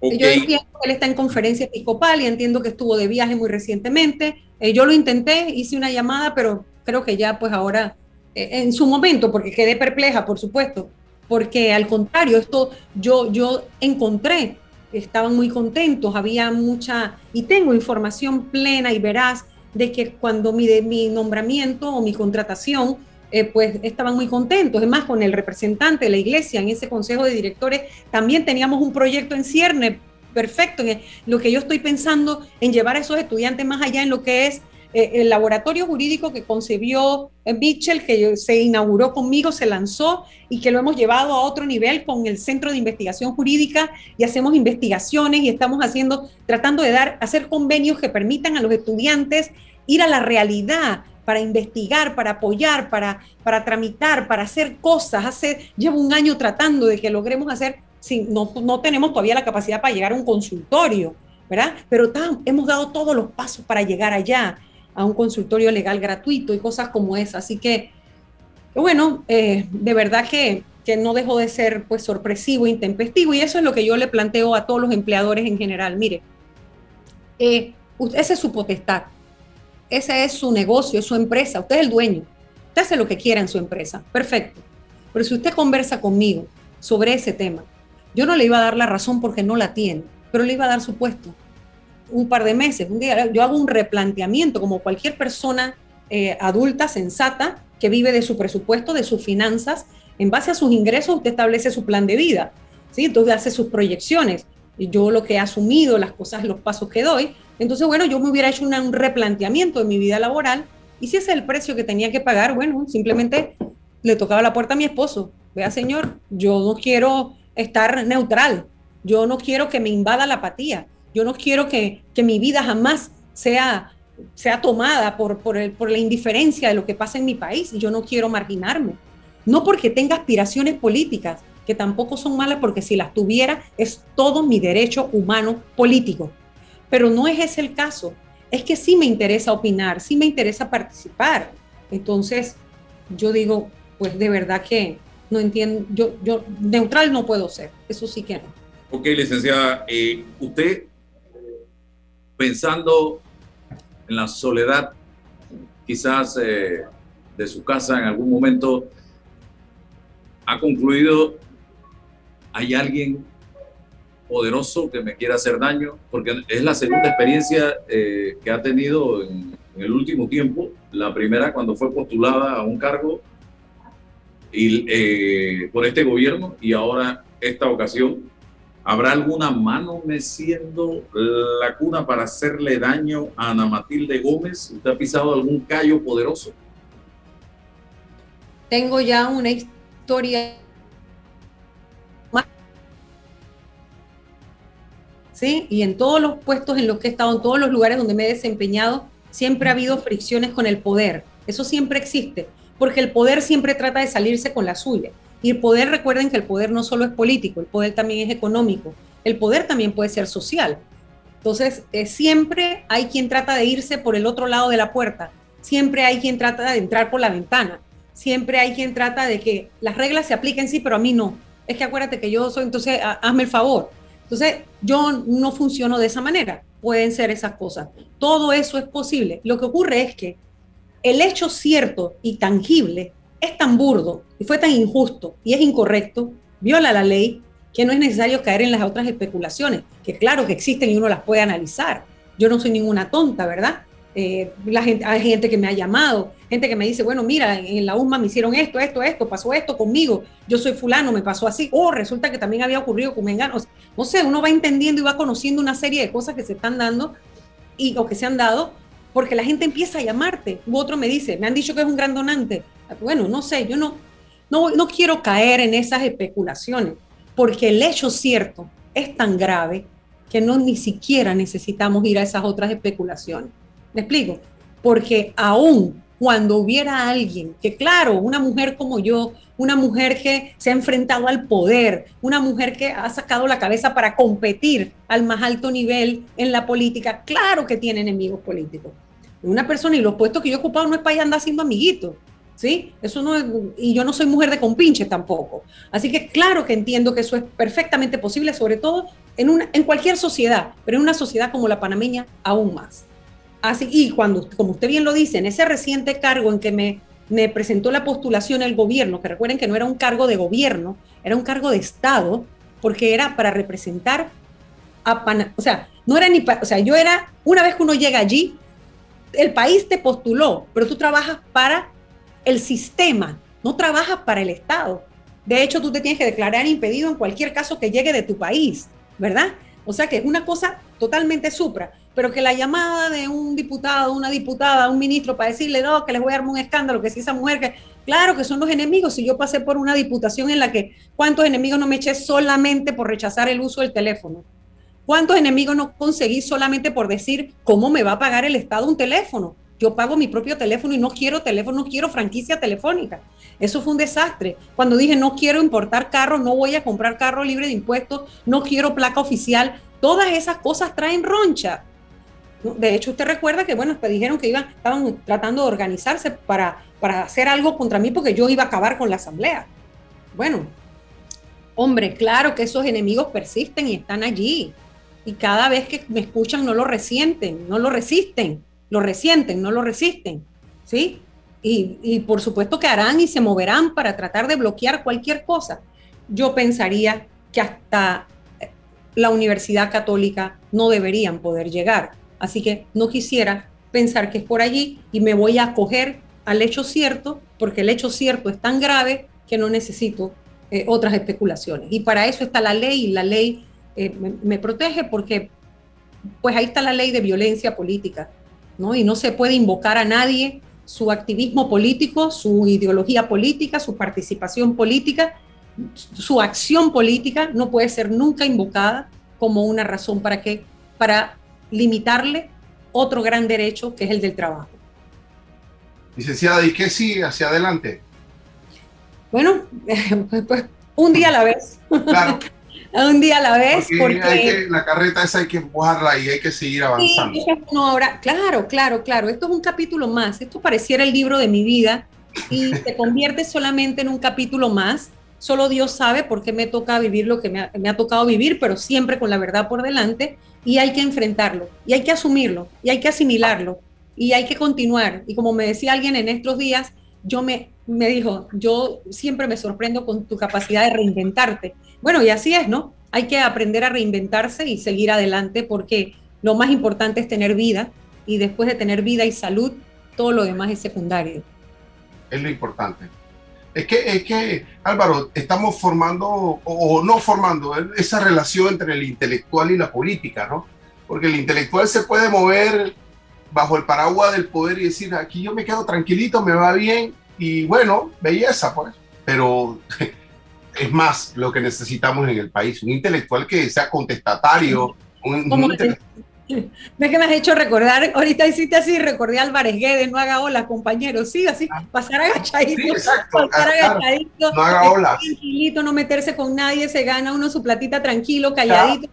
[SPEAKER 3] Yo entiendo que él está en conferencia episcopal y entiendo que estuvo de viaje muy recientemente. Eh, yo lo intenté, hice una llamada, pero creo que ya pues ahora, eh, en su momento, porque quedé perpleja, por supuesto, porque al contrario, esto yo, yo encontré estaban muy contentos, había mucha, y tengo información plena y veraz de que cuando mi, mi nombramiento o mi contratación eh, pues estaban muy contentos. Es más, con el representante de la iglesia en ese consejo de directores también teníamos un proyecto en cierne perfecto. En lo que yo estoy pensando en llevar a esos estudiantes más allá en lo que es eh, el laboratorio jurídico que concebió Mitchell, que se inauguró conmigo, se lanzó y que lo hemos llevado a otro nivel con el Centro de Investigación Jurídica y hacemos investigaciones y estamos haciendo, tratando de dar, hacer convenios que permitan a los estudiantes ir a la realidad para investigar, para apoyar, para, para tramitar, para hacer cosas. Hace, llevo un año tratando de que logremos hacer, sin, no, no tenemos todavía la capacidad para llegar a un consultorio, ¿verdad? Pero hemos dado todos los pasos para llegar allá a un consultorio legal gratuito y cosas como esa. Así que, bueno, eh, de verdad que, que, no dejó de ser pues sorpresivo, intempestivo, y eso es lo que yo le planteo a todos los empleadores en general. Mire, eh, esa es su potestad, ese es su negocio, su empresa, usted es el dueño, usted hace lo que quiera en su empresa, perfecto. Pero si usted conversa conmigo sobre ese tema, yo no le iba a dar la razón porque no la tiene, pero le iba a dar su puesto un par de meses, un día, yo hago un replanteamiento como cualquier persona eh, adulta, sensata, que vive de su presupuesto, de sus finanzas, en base a sus ingresos usted establece su plan de vida, ¿sí? Entonces hace sus proyecciones. Y yo lo que he asumido, las cosas, los pasos que doy. Entonces, bueno, yo me hubiera hecho un replanteamiento de mi vida laboral y si ese es el precio que tenía que pagar, bueno, simplemente le tocaba la puerta a mi esposo. Vea, señor, yo no quiero estar neutral, yo no quiero que me invada la apatía yo no quiero que, mi vida jamás sea, sea tomada por, por, por la indiferencia de lo que pasa en mi país. Yo no quiero marginarme. No porque tenga aspiraciones políticas, que tampoco son malas, porque si las tuviera es todo mi derecho humano político. Pero no es ese el caso. Es que sí me interesa opinar, sí me interesa participar. Entonces, yo digo, pues de verdad que no entiendo, yo, yo neutral no puedo ser, eso sí que no.
[SPEAKER 1] Ok, licenciada, eh, usted pensando en la soledad quizás eh, de su casa en algún momento, ha concluido, hay alguien poderoso que me quiera hacer daño, porque es la segunda experiencia eh, que ha tenido en, el último tiempo, la primera cuando fue postulada a un cargo y, eh, por este gobierno y ahora esta ocasión ¿Habrá alguna mano meciendo la cuna para hacerle daño a Ana Matilde Gómez? ¿Usted ha pisado algún callo poderoso?
[SPEAKER 3] Tengo ya una historia. ¿Sí? Y en todos los puestos en los que he estado, en todos los lugares donde me he desempeñado, siempre ha habido fricciones con el poder. Eso siempre existe, porque el poder siempre trata de salirse con la suya. Y el poder, recuerden que el poder no solo es político, el poder también es económico, el poder también puede ser social. Entonces, eh, siempre hay quien trata de irse por el otro lado de la puerta, siempre hay quien trata de entrar por la ventana, siempre hay quien trata de que las reglas se apliquen, sí, pero a mí no. Es que acuérdate que yo soy, entonces hazme el favor. Entonces, yo no funciono de esa manera. Pueden ser esas cosas. Todo eso es posible. Lo que ocurre es que el hecho cierto y tangible es tan burdo y fue tan injusto y es incorrecto, viola la ley, que no es necesario caer en las otras especulaciones, que claro que existen y uno las puede analizar. Yo no soy ninguna tonta, ¿verdad? Eh, la gente, hay gente que me ha llamado, gente que me dice, bueno, mira, en la UMA me hicieron esto, esto, esto, pasó esto conmigo, yo soy fulano, me pasó así, o oh, resulta que también había ocurrido con Menganos. No sé, uno va entendiendo y va conociendo una serie de cosas que se están dando y, o que se han dado, porque la gente empieza a llamarte. U otro me dice, me han dicho que es un gran donante, bueno, no sé, yo no, no, no quiero caer en esas especulaciones, porque el hecho cierto es tan grave que no ni siquiera necesitamos ir a esas otras especulaciones. ¿Me explico? Porque aún cuando hubiera alguien que, claro, una mujer como yo, una mujer que se ha enfrentado al poder, una mujer que ha sacado la cabeza para competir al más alto nivel en la política, claro que tiene enemigos políticos. Una persona y los puestos que yo he ocupado no es para ir andar siendo amiguito. ¿Sí? Eso no y yo no soy mujer de compinche tampoco. Así que claro que entiendo que eso es perfectamente posible, sobre todo en, una, en cualquier sociedad, pero en una sociedad como la panameña aún más. Así, y cuando, como usted bien lo dice, en ese reciente cargo en que me, me presentó la postulación el gobierno, que recuerden que no era un cargo de gobierno, era un cargo de Estado, porque era para representar a Panamá, o sea, no era ni, o sea, yo era, una vez que uno llega allí, el país te postuló, pero tú trabajas para el sistema no trabaja para el Estado. De hecho, tú te tienes que declarar impedido en cualquier caso que llegue de tu país, ¿verdad? O sea que es una cosa totalmente supra, pero que la llamada de un diputado, una diputada, un ministro para decirle, no, que les voy a armar un escándalo, que si esa mujer, que claro que son los enemigos, si yo pasé por una diputación en la que cuántos enemigos no me eché solamente por rechazar el uso del teléfono, cuántos enemigos no conseguí solamente por decir, ¿cómo me va a pagar el Estado un teléfono? Yo pago mi propio teléfono y no quiero teléfono, no quiero franquicia telefónica. Eso fue un desastre. Cuando dije no quiero importar carro, no voy a comprar carro libre de impuestos, no quiero placa oficial, todas esas cosas traen roncha. De hecho, usted recuerda que, bueno, te dijeron que iban, estaban tratando de organizarse para, para hacer algo contra mí porque yo iba a acabar con la asamblea. Bueno, hombre, claro que esos enemigos persisten y están allí. Y cada vez que me escuchan no lo resienten, no lo resisten lo resienten, no lo resisten, ¿sí? Y, por supuesto que harán y se moverán para tratar de bloquear cualquier cosa. Yo pensaría que hasta eh, la Universidad Católica no deberían poder llegar. Así que no quisiera pensar que es por allí y me voy a acoger al hecho cierto, porque el hecho cierto es tan grave que no necesito eh, otras especulaciones. Y para eso está la ley y la ley eh, me, me, protege porque pues ahí está la ley de violencia política y no se puede invocar a nadie su activismo político, su ideología política, su participación política, su acción política no puede ser nunca invocada como una razón para que para limitarle otro gran derecho que es el del trabajo.
[SPEAKER 2] Licenciada, ¿y qué sigue hacia adelante?
[SPEAKER 3] Bueno, pues, pues un día a la vez. Claro. un día a la vez.
[SPEAKER 2] Porque, la carreta esa hay que empujarla y hay que seguir avanzando.
[SPEAKER 3] ahora, claro, claro, claro. Esto es un capítulo más. Esto pareciera el libro de mi vida y se convierte solamente en un capítulo más. Solo Dios sabe por qué me toca vivir lo que me ha, me ha tocado vivir, pero siempre con la verdad por delante y hay que enfrentarlo y hay que asumirlo y hay que asimilarlo y hay que continuar. Y como me decía alguien en estos días, yo me, me dijo, yo siempre me sorprendo con tu capacidad de reinventarte. Bueno, y así es, ¿no? Hay que aprender a reinventarse y seguir adelante porque lo más importante es tener vida y después de tener vida y salud, todo lo demás es secundario.
[SPEAKER 2] Es lo importante. Es que, es que Álvaro, estamos formando o, no formando esa relación entre el intelectual y la política, ¿no? Porque el intelectual se puede mover bajo el paraguas del poder y decir, aquí yo me quedo tranquilito, me va bien, y bueno, belleza, pues. Pero es más lo que necesitamos en el país, un intelectual que sea contestatario. Un, un
[SPEAKER 3] ¿Ves que me has hecho recordar? Ahorita hiciste así, recordé a Álvarez Guedes, no haga olas, compañero. Sí, así, ah. pasar agachadito. Sí, exacto. Pasar agachadito. No haga olas. Tranquilito, no meterse con nadie, se gana uno su platita tranquilo, calladito.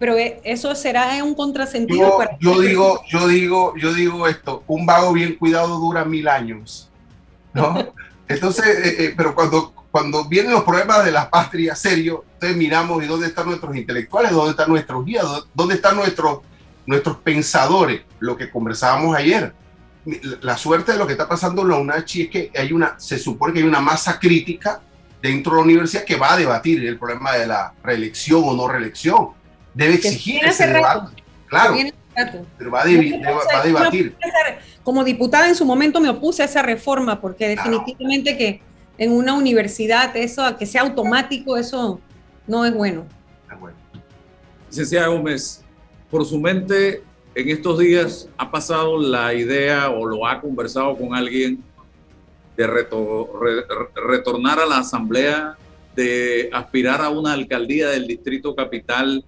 [SPEAKER 3] Pero e, eso será un contrasentido.
[SPEAKER 2] Yo, yo digo, yo digo, yo digo esto: un vago bien cuidado dura mil años. ¿no? Entonces, eh, eh, pero cuando, cuando vienen los problemas de la patria serio, entonces miramos y dónde están nuestros intelectuales, dónde están nuestros guías, dónde están nuestros, nuestros pensadores, lo que conversábamos ayer. La suerte de lo que está pasando en la UNACHI es que hay una, se supone que hay una masa crítica dentro de la universidad que va a debatir el problema de la reelección o no reelección. Debe exigir ese debate. Claro. Pero va a, debatir.
[SPEAKER 3] Como diputada en su momento me opuse a esa reforma porque definitivamente que en una universidad eso, que sea automático, eso no es bueno.
[SPEAKER 1] Licenciada Gómez, por su mente en estos días ha pasado la idea o lo ha conversado con alguien de retornar a la asamblea, de aspirar a una alcaldía del distrito capital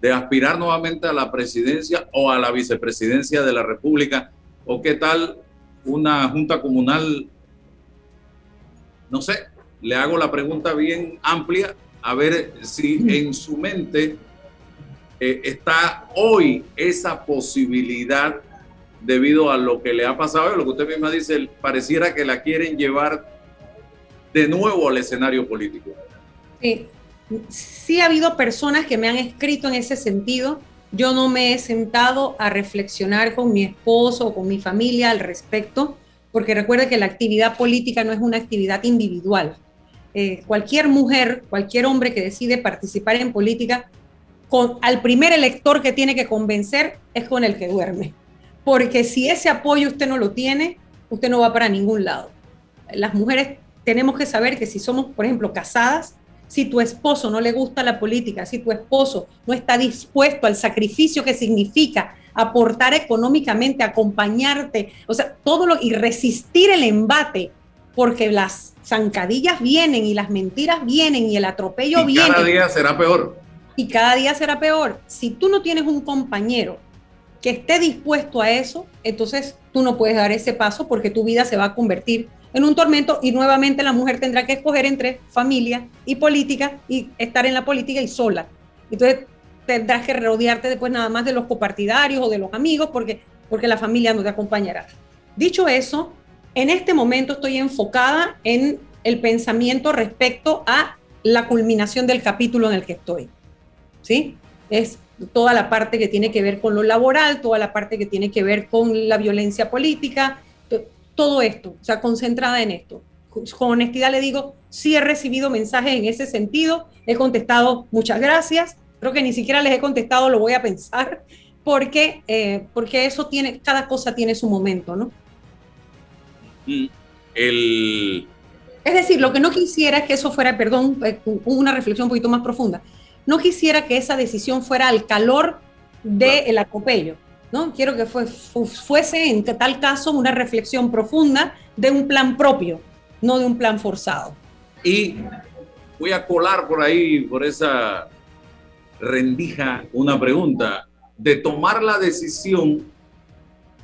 [SPEAKER 1] de aspirar nuevamente a la presidencia o a la vicepresidencia de la República? ¿O qué tal una junta comunal? No sé, le hago la pregunta bien amplia, a ver si en su mente eh, está hoy esa posibilidad debido a lo que le ha pasado, lo que usted misma dice, pareciera que la quieren llevar de nuevo al escenario político.
[SPEAKER 3] Sí, sí ha habido personas que me han escrito en ese sentido. Yo no me he sentado a reflexionar con mi esposo o con mi familia al respecto, porque recuerde que la actividad política no es una actividad individual. Eh, cualquier mujer, cualquier hombre que decide participar en política, con, al primer elector que tiene que convencer es con el que duerme. Porque si ese apoyo usted no lo tiene, usted no va para ningún lado. las mujeres tenemos que saber que si somos, por ejemplo, casadas, si tu esposo no le gusta la política, si tu esposo no está dispuesto al sacrificio que significa aportar económicamente, acompañarte, o sea, todo lo y resistir el embate, porque las zancadillas vienen y las mentiras vienen y el atropello y viene.
[SPEAKER 1] Cada día será peor.
[SPEAKER 3] Y cada día será peor. Si tú no tienes un compañero que esté dispuesto a eso, entonces tú no puedes dar ese paso porque tu vida se va a convertir en un tormento y nuevamente la mujer tendrá que escoger entre familia y política y estar en la política y sola. Entonces tendrás que rodearte después nada más de los copartidarios o de los amigos porque, porque la familia no te acompañará. Dicho eso, en este momento estoy enfocada en el pensamiento respecto a la culminación del capítulo en el que estoy. ¿Sí? Es toda la parte que tiene que ver con lo laboral, toda la parte que tiene que ver con la violencia política, todo esto, o sea, concentrada en esto. Con honestidad le digo, sí he recibido mensajes en ese sentido, he contestado muchas gracias, creo que ni siquiera les he contestado, lo voy a pensar, porque, eh, porque eso tiene, cada cosa tiene su momento, ¿no?
[SPEAKER 1] Mm, el...
[SPEAKER 3] Es decir, lo que no quisiera es que eso fuera, perdón, eh, una reflexión un poquito más profunda, no quisiera que esa decisión fuera al calor del de acopello ¿no? Quiero que fuese en tal caso una reflexión profunda de un plan propio, no de un plan forzado.
[SPEAKER 1] Y voy a colar por ahí, por esa rendija, una pregunta. De tomar la decisión,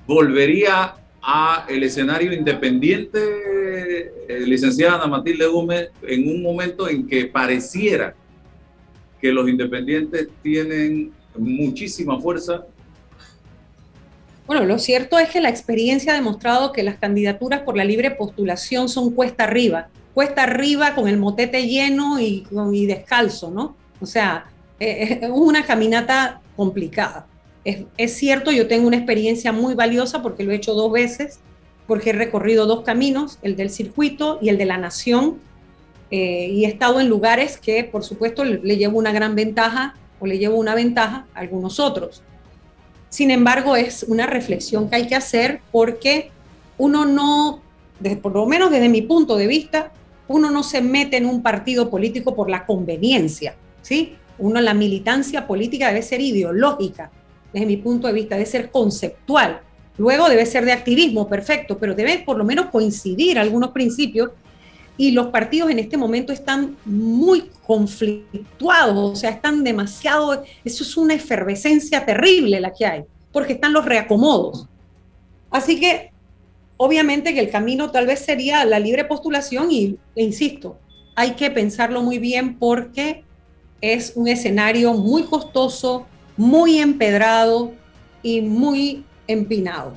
[SPEAKER 1] ¿volvería a el escenario independiente, eh, licenciada Ana Matilde Gómez, en un momento en que pareciera que los independientes tienen muchísima fuerza
[SPEAKER 3] bueno, lo cierto es que la experiencia ha demostrado que las candidaturas por la libre postulación son cuesta arriba, cuesta arriba con el motete lleno y, y descalzo, ¿no? O sea, eh, es una caminata complicada. Es, cierto, yo tengo una experiencia muy valiosa porque lo he hecho dos veces, porque he recorrido dos caminos, el del circuito y el de la nación, eh, y he estado en lugares que, por supuesto, le, le llevo una gran ventaja o le llevo una ventaja a algunos otros. Sin embargo, es una reflexión que hay que hacer porque uno no, por lo menos desde mi punto de vista, uno no se mete en un partido político por la conveniencia, ¿sí? Uno, la militancia política debe ser ideológica, desde mi punto de vista, debe ser conceptual. Luego debe ser de activismo, perfecto, pero debe por lo menos coincidir algunos principios y los partidos en este momento están muy conflictuados, o sea, están demasiado, eso es una efervescencia terrible la que hay, porque están los reacomodos. Así que, obviamente que el camino tal vez sería la libre postulación y, e insisto, hay que pensarlo muy bien porque es un escenario muy costoso, muy empedrado y muy empinado.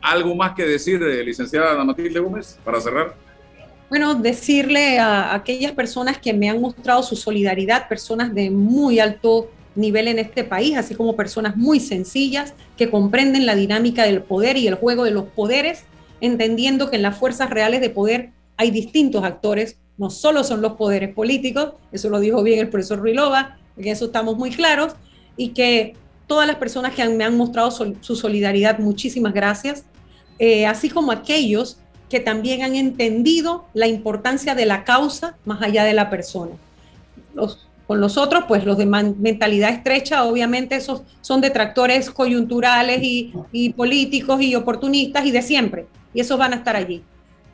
[SPEAKER 1] ¿Algo más que decir, eh, licenciada Ana Matilde Gómez, para cerrar?
[SPEAKER 3] Bueno, decirle a aquellas personas que me han mostrado su solidaridad, personas de muy alto nivel en este país, así como personas muy sencillas que comprenden la dinámica del poder y el juego de los poderes, entendiendo que en las fuerzas reales de poder hay distintos actores, no solo son los poderes políticos, eso lo dijo bien el profesor Ruilova, en eso estamos muy claros, y que todas las personas que me han mostrado su solidaridad, muchísimas gracias, eh, así como aquellos que también han entendido la importancia de la causa más allá de la persona. con los otros, pues los de mentalidad estrecha, obviamente esos son detractores coyunturales y, políticos y oportunistas y de siempre, y esos van a estar allí.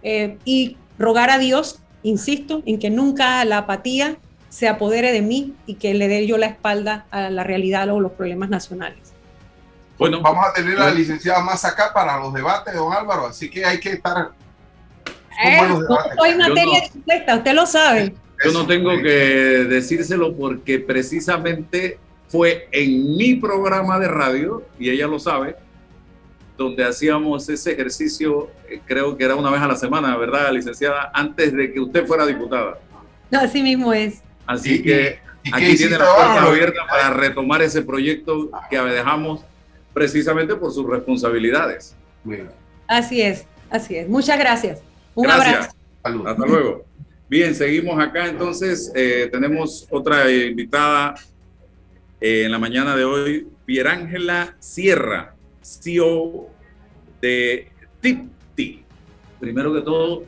[SPEAKER 3] Eh, y rogar a Dios, insisto, en que nunca la apatía se apodere de mí y que le dé yo la espalda a la realidad o los problemas nacionales.
[SPEAKER 2] Bueno, vamos a tener a la licenciada más acá para los debates, don Álvaro, así que hay que estar.
[SPEAKER 3] Eh, soy materia dispuesta, usted lo sabe.
[SPEAKER 1] Yo no tengo que decírselo porque precisamente fue en mi programa de radio, y ella lo sabe, donde hacíamos ese ejercicio, eh, creo que era una vez a la semana, ¿verdad, licenciada? Antes de que usted fuera diputada.
[SPEAKER 3] No, así mismo es.
[SPEAKER 1] Así que aquí tiene la puerta abierta para retomar ese proyecto que dejamos precisamente por sus responsabilidades.
[SPEAKER 3] Así es, así es. Muchas gracias.
[SPEAKER 1] Un abrazo. Hasta luego. Bien, seguimos acá entonces. Eh, tenemos otra invitada eh, en la mañana de hoy, Pierángela Sierra, CEO de TIPTI. primero que todo,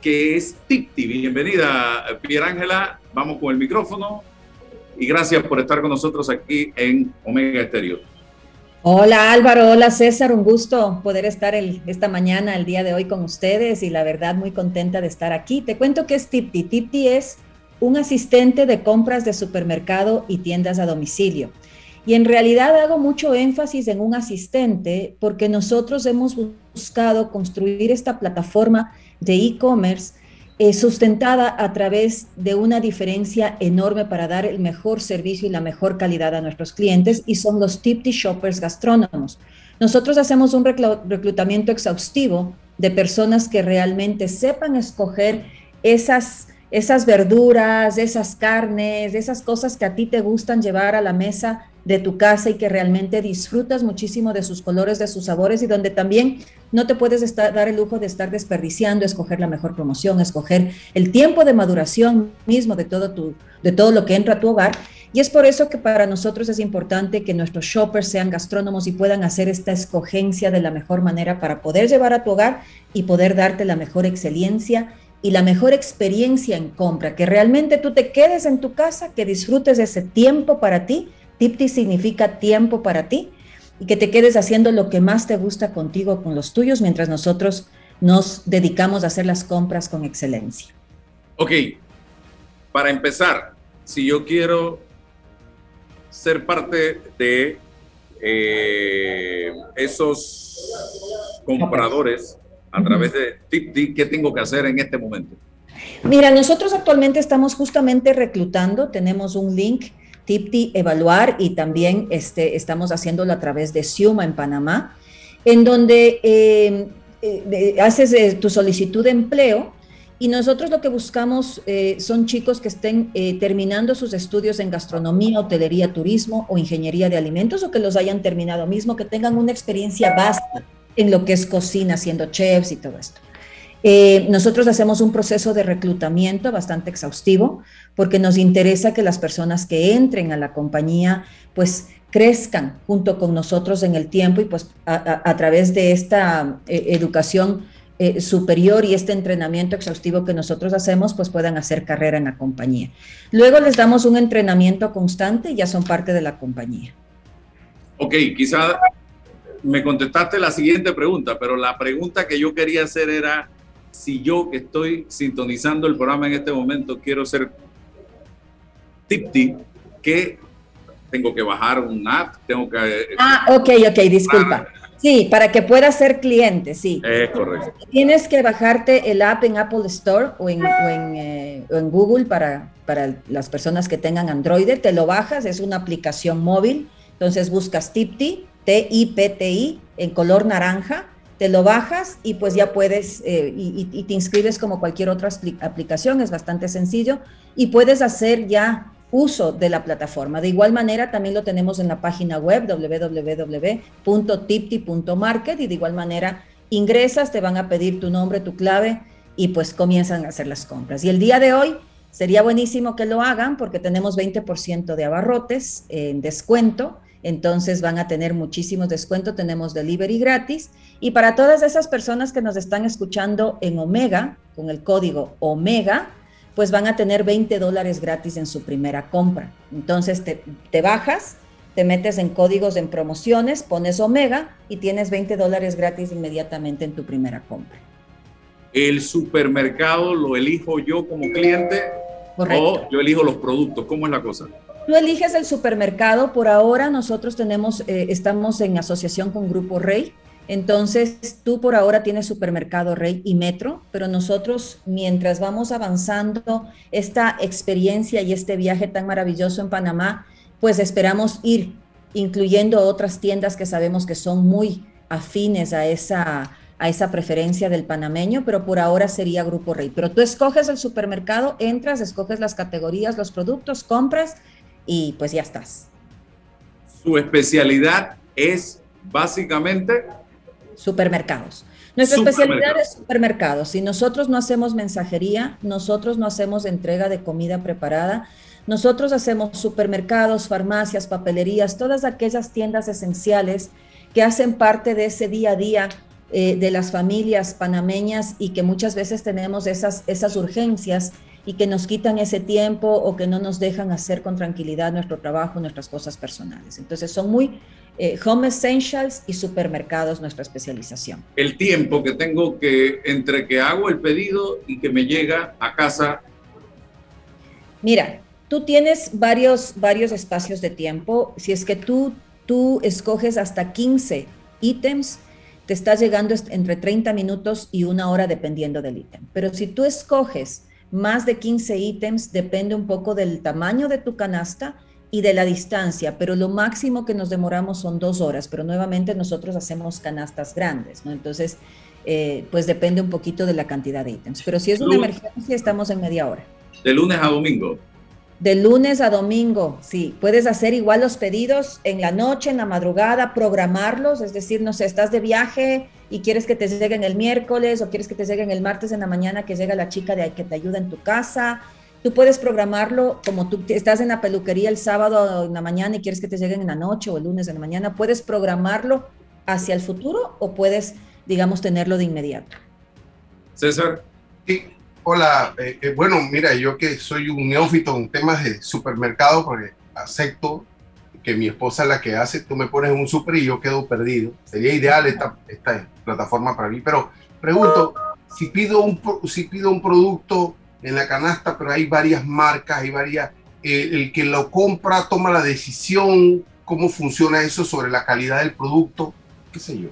[SPEAKER 1] ¿qué es Tipti? Bienvenida, Ángela. Vamos con el micrófono y gracias por estar con nosotros aquí en Omega Estéreo.
[SPEAKER 9] Hola Álvaro, hola César, un gusto poder estar el, esta mañana, el día de hoy con ustedes y la verdad muy contenta de estar aquí. Te cuento que es Tipti. Tipti es un asistente de compras de supermercado y tiendas a domicilio. Y en realidad hago mucho énfasis en un asistente porque nosotros hemos buscado construir esta plataforma de e-commerce eh, sustentada a través de una diferencia enorme para dar el mejor servicio y la mejor calidad a nuestros clientes y son los Tipti Shoppers gastrónomos. Nosotros hacemos un reclutamiento exhaustivo de personas que realmente sepan escoger esas, esas verduras, esas carnes, esas cosas que a ti te gustan llevar a la mesa de tu casa y que realmente disfrutas muchísimo de sus colores, de sus sabores y donde también no te puedes dar el lujo de estar desperdiciando, escoger la mejor promoción, escoger el tiempo de maduración mismo de todo, tu, de todo lo que entra a tu hogar. Y es por eso que para nosotros es importante que nuestros shoppers sean gastrónomos y puedan hacer esta escogencia de la mejor manera para poder llevar a tu hogar y poder darte la mejor excelencia y la mejor experiencia en compra, que realmente tú te quedes en tu casa, que disfrutes de ese tiempo para ti Tipti significa tiempo para ti y que te quedes haciendo lo que más te gusta contigo, con los tuyos, mientras nosotros nos dedicamos a hacer las compras con excelencia.
[SPEAKER 1] Ok, para empezar, si yo quiero ser parte de eh, esos compradores a través de Tipti, ¿qué tengo que hacer en este momento?
[SPEAKER 9] Mira, nosotros actualmente estamos justamente reclutando, tenemos un link TIPTI Evaluar y también este, estamos haciéndolo a través de Siuma en Panamá, en donde eh, eh, haces eh, tu solicitud de empleo y nosotros lo que buscamos son chicos que estén terminando sus estudios en gastronomía, hotelería, turismo o ingeniería de alimentos o que los hayan terminado mismo, que tengan una experiencia vasta en lo que es cocina, siendo chefs y todo esto. Eh, nosotros hacemos un proceso de reclutamiento bastante exhaustivo porque nos interesa que las personas que entren a la compañía pues crezcan junto con nosotros en el tiempo y pues a, través de esta eh, educación eh, superior y este entrenamiento exhaustivo que nosotros hacemos pues puedan hacer carrera en la compañía. Luego les damos un entrenamiento constante y ya son parte de la compañía.
[SPEAKER 1] Ok, quizá me contestaste la siguiente pregunta, pero la pregunta que yo quería hacer era si yo que estoy sintonizando el programa en este momento quiero ser tipti, que tengo que bajar un app, tengo que...
[SPEAKER 9] Ah, ok, ok, disculpa. Sí, para que puedas ser cliente, sí.
[SPEAKER 1] Es correcto.
[SPEAKER 9] Tienes que bajarte el app en Apple Store o en, eh, Google para, para las personas que tengan Android. Te lo bajas, es una aplicación móvil. Entonces buscas Tipti, T-I-P-T-I, en color naranja te lo bajas y pues ya puedes, eh, y, te inscribes como cualquier otra aplicación, es bastante sencillo, y puedes hacer ya uso de la plataforma. De igual manera, también lo tenemos en la página web www.tipti.market y de igual manera ingresas, te van a pedir tu nombre, tu clave y pues comienzan a hacer las compras. Y el día de hoy sería buenísimo que lo hagan porque tenemos 20% de abarrotes en descuento entonces van a tener muchísimos descuentos, tenemos delivery gratis y para todas esas personas que nos están escuchando en Omega, con el código Omega, pues van a tener 20 dólares gratis en su primera compra. Entonces te, te bajas, te metes en códigos en promociones, pones Omega y tienes 20 dólares gratis inmediatamente en tu primera compra.
[SPEAKER 1] ¿El supermercado lo elijo yo como cliente o yo elijo los productos? ¿Cómo es la cosa?
[SPEAKER 9] Tú eliges el supermercado. Por ahora nosotros tenemos, eh, estamos en asociación con Grupo Rey. Entonces, tú por ahora tienes supermercado Rey y Metro, pero nosotros, mientras vamos avanzando esta experiencia y este viaje tan maravilloso en Panamá, pues esperamos ir incluyendo otras tiendas que sabemos que son muy afines a esa, a esa preferencia del panameño, pero por ahora sería Grupo Rey. Pero tú escoges el supermercado, entras, escoges las categorías, los productos, compras y pues ya estás.
[SPEAKER 1] Su especialidad es básicamente
[SPEAKER 9] supermercados. Nuestra especialidad es supermercados. Si nosotros no hacemos mensajería, nosotros no hacemos entrega de comida preparada, nosotros hacemos supermercados, farmacias, papelerías, todas aquellas tiendas esenciales que hacen parte de ese día a día eh, de las familias panameñas y que muchas veces tenemos esas, esas urgencias y que nos quitan ese tiempo o que no nos dejan hacer con tranquilidad nuestro trabajo, nuestras cosas personales. Entonces son muy eh, home essentials y supermercados nuestra especialización.
[SPEAKER 1] El tiempo que tengo que entre que hago el pedido y que me llega a casa.
[SPEAKER 9] Mira, tú tienes varios, varios espacios de tiempo. Si es que tú, tú escoges hasta 15 ítems, te está llegando entre 30 minutos y una hora dependiendo del ítem. Pero si tú escoges más de 15 ítems, depende un poco del tamaño de tu canasta y de la distancia, pero lo máximo que nos demoramos son dos horas, pero nuevamente nosotros hacemos canastas grandes, ¿no? Entonces, eh, pues depende un poquito de la cantidad de ítems. Pero si es una emergencia, estamos en media hora.
[SPEAKER 1] De lunes a domingo.
[SPEAKER 9] De lunes a domingo, sí. Puedes hacer igual los pedidos en la noche, en la madrugada, programarlos, es decir, no sé, estás de viaje y quieres que te lleguen el miércoles o quieres que te lleguen el martes en la mañana que llega la chica de que te ayuda en tu casa. Tú puedes programarlo como tú estás en la peluquería el sábado en la mañana y quieres que te lleguen en la noche o el lunes en la mañana. Puedes programarlo hacia el futuro o puedes, digamos, tenerlo de inmediato.
[SPEAKER 1] César.
[SPEAKER 2] Sí, Hola, eh, eh, bueno, mira, yo que soy un neófito en temas de supermercado, porque acepto que mi esposa es la que hace, tú me pones un super y yo quedo perdido. Sería ideal esta, plataforma para mí, pero pregunto, si pido, un, si pido un producto en la canasta, pero hay varias marcas, hay varias, eh, el que lo compra toma la decisión, cómo funciona eso sobre la calidad del producto,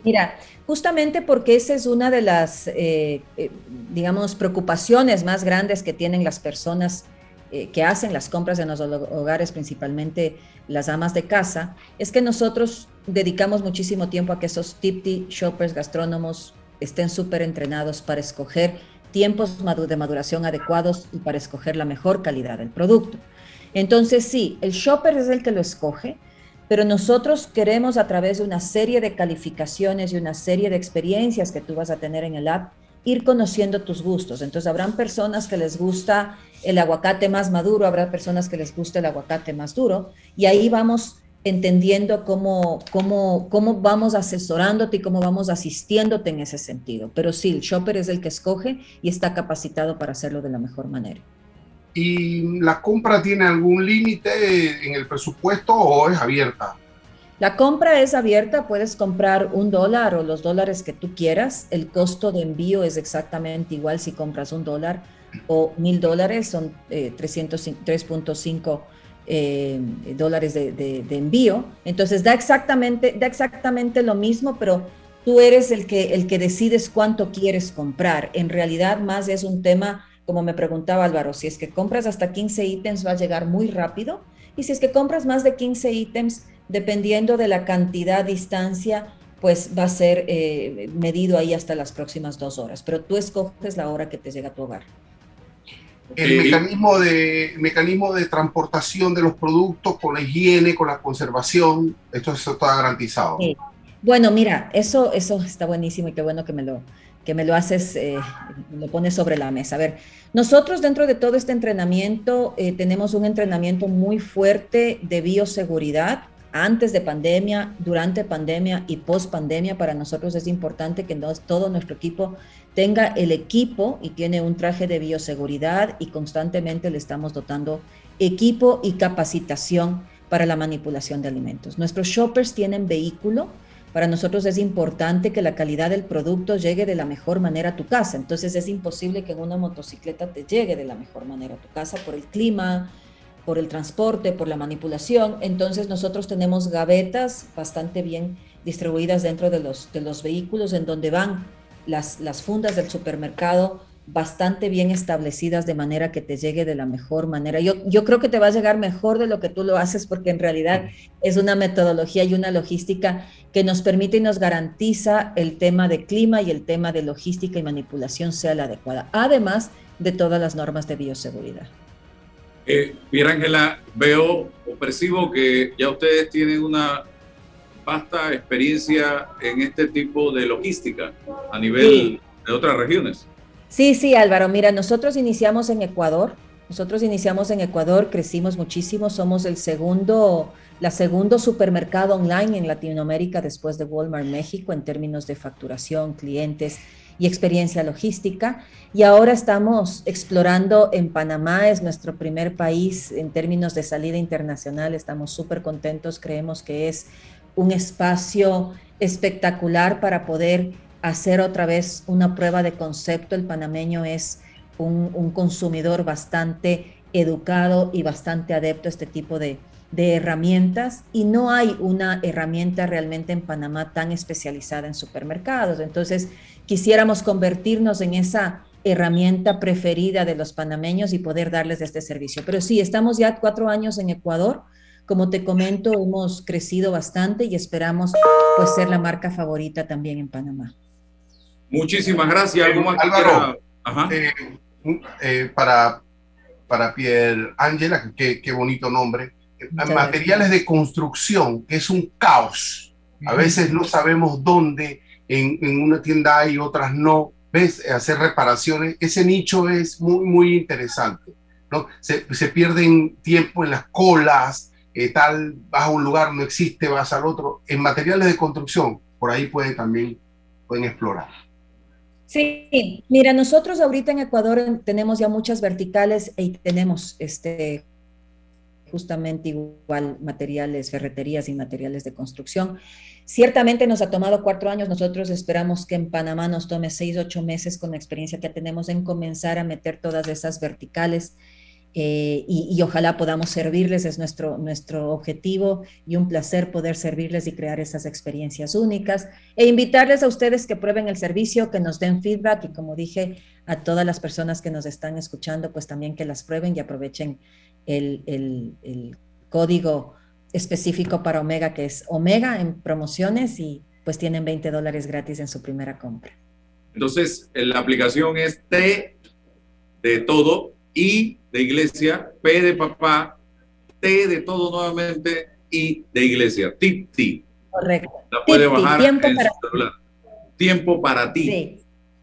[SPEAKER 9] Mira, justamente porque esa es una de las, eh, eh, digamos, preocupaciones más grandes que tienen las personas eh, que hacen las compras en los hogares, principalmente las amas de casa, es que nosotros dedicamos muchísimo tiempo a que esos tipti shoppers gastrónomos estén súper entrenados para escoger tiempos de maduración adecuados y para escoger la mejor calidad del producto. Entonces, sí, el shopper es el que lo escoge, pero nosotros queremos a través de una serie de calificaciones y una serie de experiencias que tú vas a tener en el app, ir conociendo tus gustos. Entonces habrán personas que les gusta el aguacate más maduro, habrá personas que les gusta el aguacate más duro, y ahí vamos entendiendo cómo, cómo, cómo vamos asesorándote y cómo vamos asistiéndote en ese sentido. Pero sí, el shopper es el que escoge y está capacitado para hacerlo de la mejor manera.
[SPEAKER 2] ¿Y la compra tiene algún límite en el presupuesto o es abierta?
[SPEAKER 9] La compra es abierta, puedes comprar un dólar o los dólares que tú quieras. El costo de envío es exactamente igual si compras un dólar o mil dólares, son eh, 3.5 eh, dólares de, de, envío. Entonces da exactamente, da exactamente lo mismo, pero tú eres el que, el que decides cuánto quieres comprar. En realidad más es un tema como me preguntaba Álvaro, si es que compras hasta 15 ítems va a llegar muy rápido y si es que compras más de 15 ítems, dependiendo de la cantidad, distancia, pues va a ser eh, medido ahí hasta las próximas dos horas, pero tú escoges la hora que te llega a tu hogar.
[SPEAKER 2] El mecanismo de, mecanismo de transportación de los productos con la higiene, con la conservación, esto, está garantizado.
[SPEAKER 9] Bueno, mira, eso, eso está buenísimo y qué bueno que me lo, que me lo haces, eh, lo pones sobre la mesa. A ver, nosotros dentro de todo este entrenamiento eh, tenemos un entrenamiento muy fuerte de bioseguridad antes de pandemia, durante pandemia y post pandemia. Para nosotros es importante que todo nuestro equipo tenga el equipo y tiene un traje de bioseguridad y constantemente le estamos dotando equipo y capacitación para la manipulación de alimentos. Nuestros shoppers tienen vehículo para nosotros es importante que la calidad del producto llegue de la mejor manera a tu casa. Entonces es imposible que una motocicleta te llegue de la mejor manera a tu casa por el clima, por el transporte, por la manipulación. Entonces nosotros tenemos gavetas bastante bien distribuidas dentro de los, de los vehículos en donde van las, las fundas del supermercado bastante bien establecidas de manera que te llegue de la mejor manera. Yo, yo creo que te va a llegar mejor de lo que tú lo haces porque en realidad es una metodología y una logística que nos permite y nos garantiza el tema de clima y el tema de logística y manipulación sea la adecuada, además de todas las normas de bioseguridad.
[SPEAKER 1] Eh, Ángela, veo o percibo que ya ustedes tienen una vasta experiencia en este tipo de logística a nivel de otras regiones.
[SPEAKER 9] Sí, sí, Álvaro. Mira, nosotros iniciamos en Ecuador Nosotros iniciamos en Ecuador, crecimos muchísimo, somos el segundo, la segundo supermercado online en Latinoamérica después de Walmart México en términos de facturación, clientes y experiencia logística. Y ahora estamos explorando en Panamá, es nuestro primer país en términos de salida internacional. Estamos súper contentos, creemos que es un espacio espectacular para poder hacer otra vez una prueba de concepto. El panameño es un, consumidor bastante educado y bastante adepto a este tipo de, herramientas y no hay una herramienta realmente en Panamá tan especializada en supermercados. Entonces, quisiéramos convertirnos en esa herramienta preferida de los panameños y poder darles este servicio. Pero sí, estamos ya cuatro años en Ecuador. Como te comento, hemos crecido bastante y esperamos pues ser la marca favorita también en Panamá.
[SPEAKER 1] Muchísimas gracias.
[SPEAKER 2] Álvaro, eh, eh, para, para Pierre Ángela, qué, bonito nombre. Materiales de construcción, que es un caos. A veces no sabemos dónde, en, en, una tienda hay, otras no. ¿Ves? Hacer reparaciones. Ese nicho es muy, muy interesante. ¿no? Se, se pierden tiempo en las colas, eh, tal, vas a un lugar, no existe, vas al otro. En materiales de construcción, por ahí pueden también pueden explorar.
[SPEAKER 9] Sí, mira, nosotros ahorita en Ecuador tenemos ya muchas verticales y tenemos este justamente igual materiales, ferreterías y materiales de construcción. Ciertamente nos ha tomado cuatro años, nosotros esperamos que en Panamá nos tome seis, ocho meses con la experiencia que tenemos en comenzar a meter todas esas verticales eh, y, ojalá podamos servirles, es nuestro, nuestro objetivo y un placer poder servirles y crear esas experiencias únicas e invitarles a ustedes que prueben el servicio, que nos den feedback y como dije a todas las personas que nos están escuchando, pues también que las prueben y aprovechen el, el código específico para Omega, que es Omega en promociones y pues tienen 20 dólares gratis en su primera compra.
[SPEAKER 1] Entonces, la aplicación es T de todo y de iglesia, P de papá, T de todo nuevamente y de iglesia. Tipti.
[SPEAKER 9] Correcto.
[SPEAKER 1] La puede bajar tiempo en para su celular. Tiempo para ti. Sí.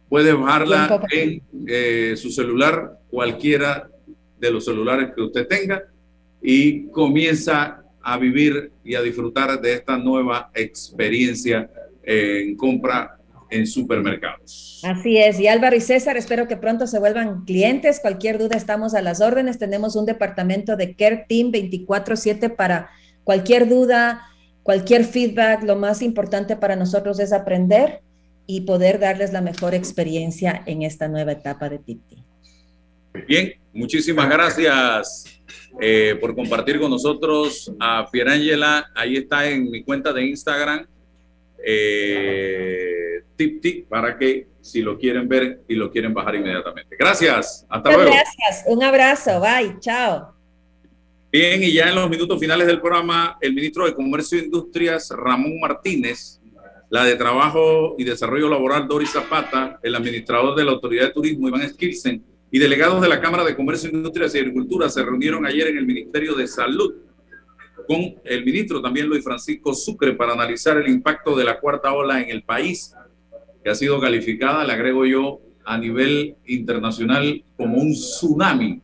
[SPEAKER 1] Puede bajarla en eh, su celular, cualquiera de los celulares que usted tenga, y comienza a vivir y a disfrutar de esta nueva experiencia en compra en supermercados.
[SPEAKER 9] Así es, y Álvaro y César, espero que pronto se vuelvan clientes. Cualquier duda, estamos a las órdenes. Tenemos un departamento de Care Team 24/7 para cualquier duda, cualquier feedback. Lo más importante para nosotros es aprender y poder darles la mejor experiencia en esta nueva etapa de Tipti.
[SPEAKER 1] Bien, muchísimas gracias eh, por compartir con nosotros a Pierangela. Ahí está en mi cuenta de Instagram. Eh, tip tip para que si lo quieren ver y lo quieren bajar inmediatamente. Gracias, hasta luego.
[SPEAKER 9] Gracias, un abrazo, bye, chao.
[SPEAKER 1] Bien, y ya en los minutos finales del programa, el ministro de Comercio e Industrias, Ramón Martínez, la de Trabajo y Desarrollo Laboral, Doris Zapata, el administrador de la Autoridad de Turismo, Iván Skilsen, y delegados de la Cámara de Comercio, Industrias y Agricultura se reunieron ayer en el Ministerio de Salud con el ministro también Luis Francisco Sucre para analizar el impacto de la cuarta ola en el país que ha sido calificada, le agrego yo, a nivel internacional como un tsunami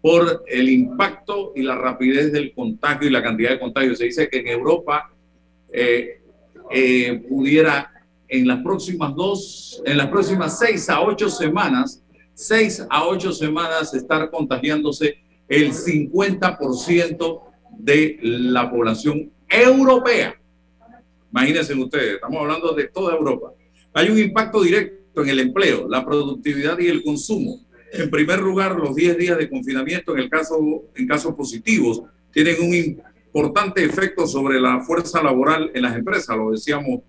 [SPEAKER 1] por el impacto y la rapidez del contagio y la cantidad de contagios. Se dice que en Europa eh, eh, pudiera en las próximas dos, en las próximas seis a ocho semanas, seis a ocho semanas estar contagiándose el 50% de la población europea. Imagínense ustedes, estamos hablando de toda Europa. Hay un impacto directo en el empleo, la productividad y el consumo. En primer lugar, los 10 días de confinamiento, en el caso, en casos positivos, tienen un importante efecto sobre la fuerza laboral en las empresas, lo decíamos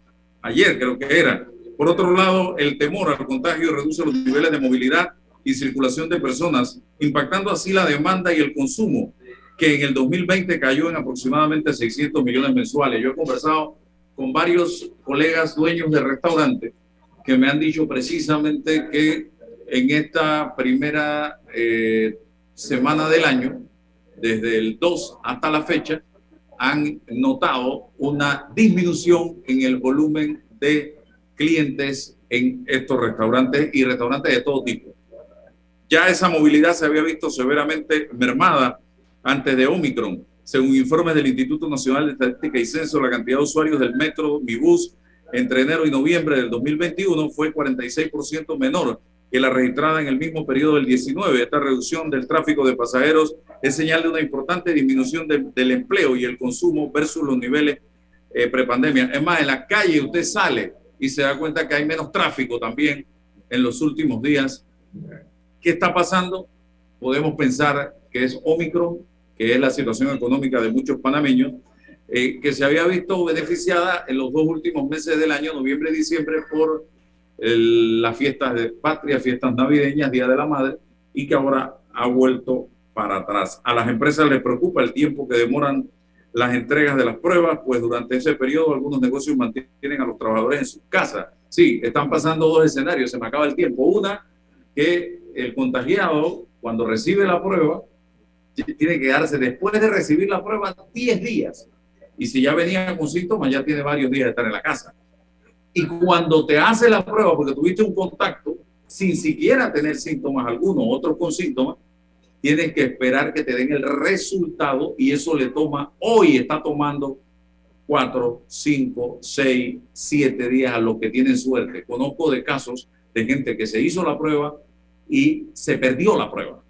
[SPEAKER 1] ayer, creo que era. Por otro lado, el temor al contagio reduce los niveles de movilidad y circulación de personas, impactando así la demanda y el consumo, que en el 2020 cayó en aproximadamente 600 millones mensuales. Yo he conversado con varios colegas dueños de restaurantes que me han dicho precisamente que en esta primera eh, semana del año, desde el 2 hasta la fecha, han notado una disminución en el volumen de clientes en estos restaurantes y restaurantes de todo tipo. Ya esa movilidad se había visto severamente mermada antes de Omicron. Según informes del Instituto Nacional de Estadística y Censo, la cantidad de usuarios del metro, mi bus, entre enero y noviembre del 2021 fue 46% menor que la registrada en el mismo periodo del 19. Esta reducción del tráfico de pasajeros es señal de una importante disminución del empleo y el consumo versus los niveles eh, prepandemia. Es más, en la calle usted sale y se da cuenta que hay menos tráfico también en los últimos días. ¿Qué está pasando? Podemos pensar que es Omicron, que es la situación económica de muchos panameños, eh, que se había visto beneficiada en los dos últimos meses del año, noviembre y diciembre, por las fiestas de patria, fiestas navideñas, Día de la Madre, y que ahora ha vuelto para atrás. A las empresas les preocupa el tiempo que demoran las entregas de las pruebas, pues durante ese periodo algunos negocios mantienen a los trabajadores en sus casas. Sí, están pasando dos escenarios, se me acaba el tiempo. Una, que el contagiado, cuando recibe la prueba, tiene que quedarse después de recibir la prueba 10 días. Y si ya venía con síntomas, ya tiene varios días de estar en la casa. Y cuando te hace la prueba, porque tuviste un contacto, sin siquiera tener síntomas algunos, otros con síntomas, tienes que esperar que te den el resultado y eso le toma, hoy está tomando cuatro, cinco, seis, siete días a los que tienen suerte. Conozco de casos de gente que se hizo la prueba y se perdió la prueba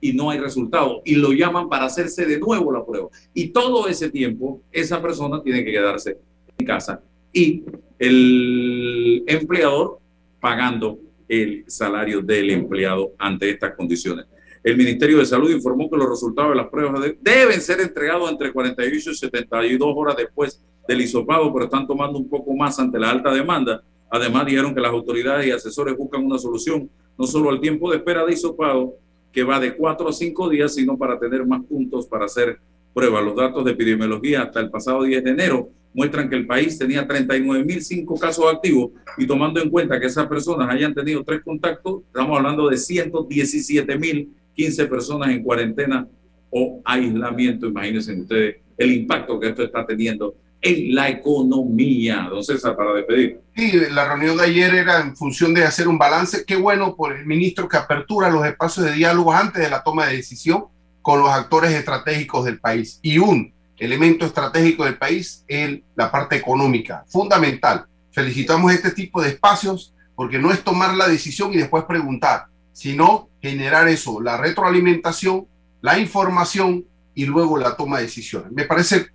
[SPEAKER 1] y no hay resultado y lo llaman para hacerse de nuevo la prueba. Y todo ese tiempo esa persona tiene que quedarse en casa y el empleador pagando el salario del empleado ante estas condiciones. El Ministerio de Salud informó que los resultados de las pruebas deben ser entregados entre 48 y 72 horas después del hisopado, pero están tomando un poco más ante la alta demanda. Además, dijeron que las autoridades y asesores buscan una solución no solo al tiempo de espera de hisopado, que va de 4 a 5 días, sino para tener más puntos para hacer pruebas. Los datos de epidemiología hasta el pasado 10 de enero muestran que el país tenía 39.005 casos activos y tomando en cuenta que esas personas hayan tenido tres contactos, estamos hablando de 117.015 personas en cuarentena o aislamiento. Imagínense ustedes el impacto que esto está teniendo en la economía. Don César, para despedir.
[SPEAKER 2] Sí, la reunión de ayer era en función de hacer un balance. Qué bueno por el ministro que apertura los espacios de diálogo antes de la toma de decisión con los actores estratégicos del país. Y un elemento estratégico del país es la parte económica, fundamental. Felicitamos este tipo de espacios porque no es tomar la decisión y después preguntar, sino generar eso, la retroalimentación, la información y luego la toma de decisiones. Me parece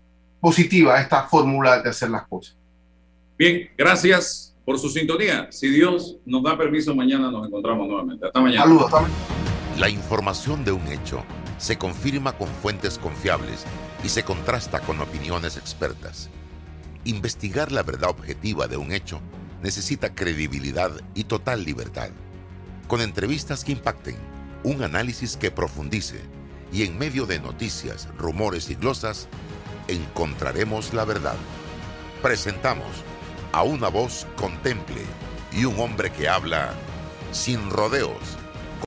[SPEAKER 2] positiva esta fórmula de hacer las cosas.
[SPEAKER 1] Bien, gracias por su sintonía. Si Dios nos da permiso, mañana nos encontramos nuevamente. Hasta mañana. Saludos.
[SPEAKER 8] La información de un hecho se confirma con fuentes confiables y se contrasta con opiniones expertas. Investigar la verdad objetiva de un hecho necesita credibilidad y total libertad. Con entrevistas que impacten, un análisis que profundice y en medio de noticias, rumores y glosas, encontraremos la verdad. Presentamos a una voz contemple y un hombre que habla sin rodeos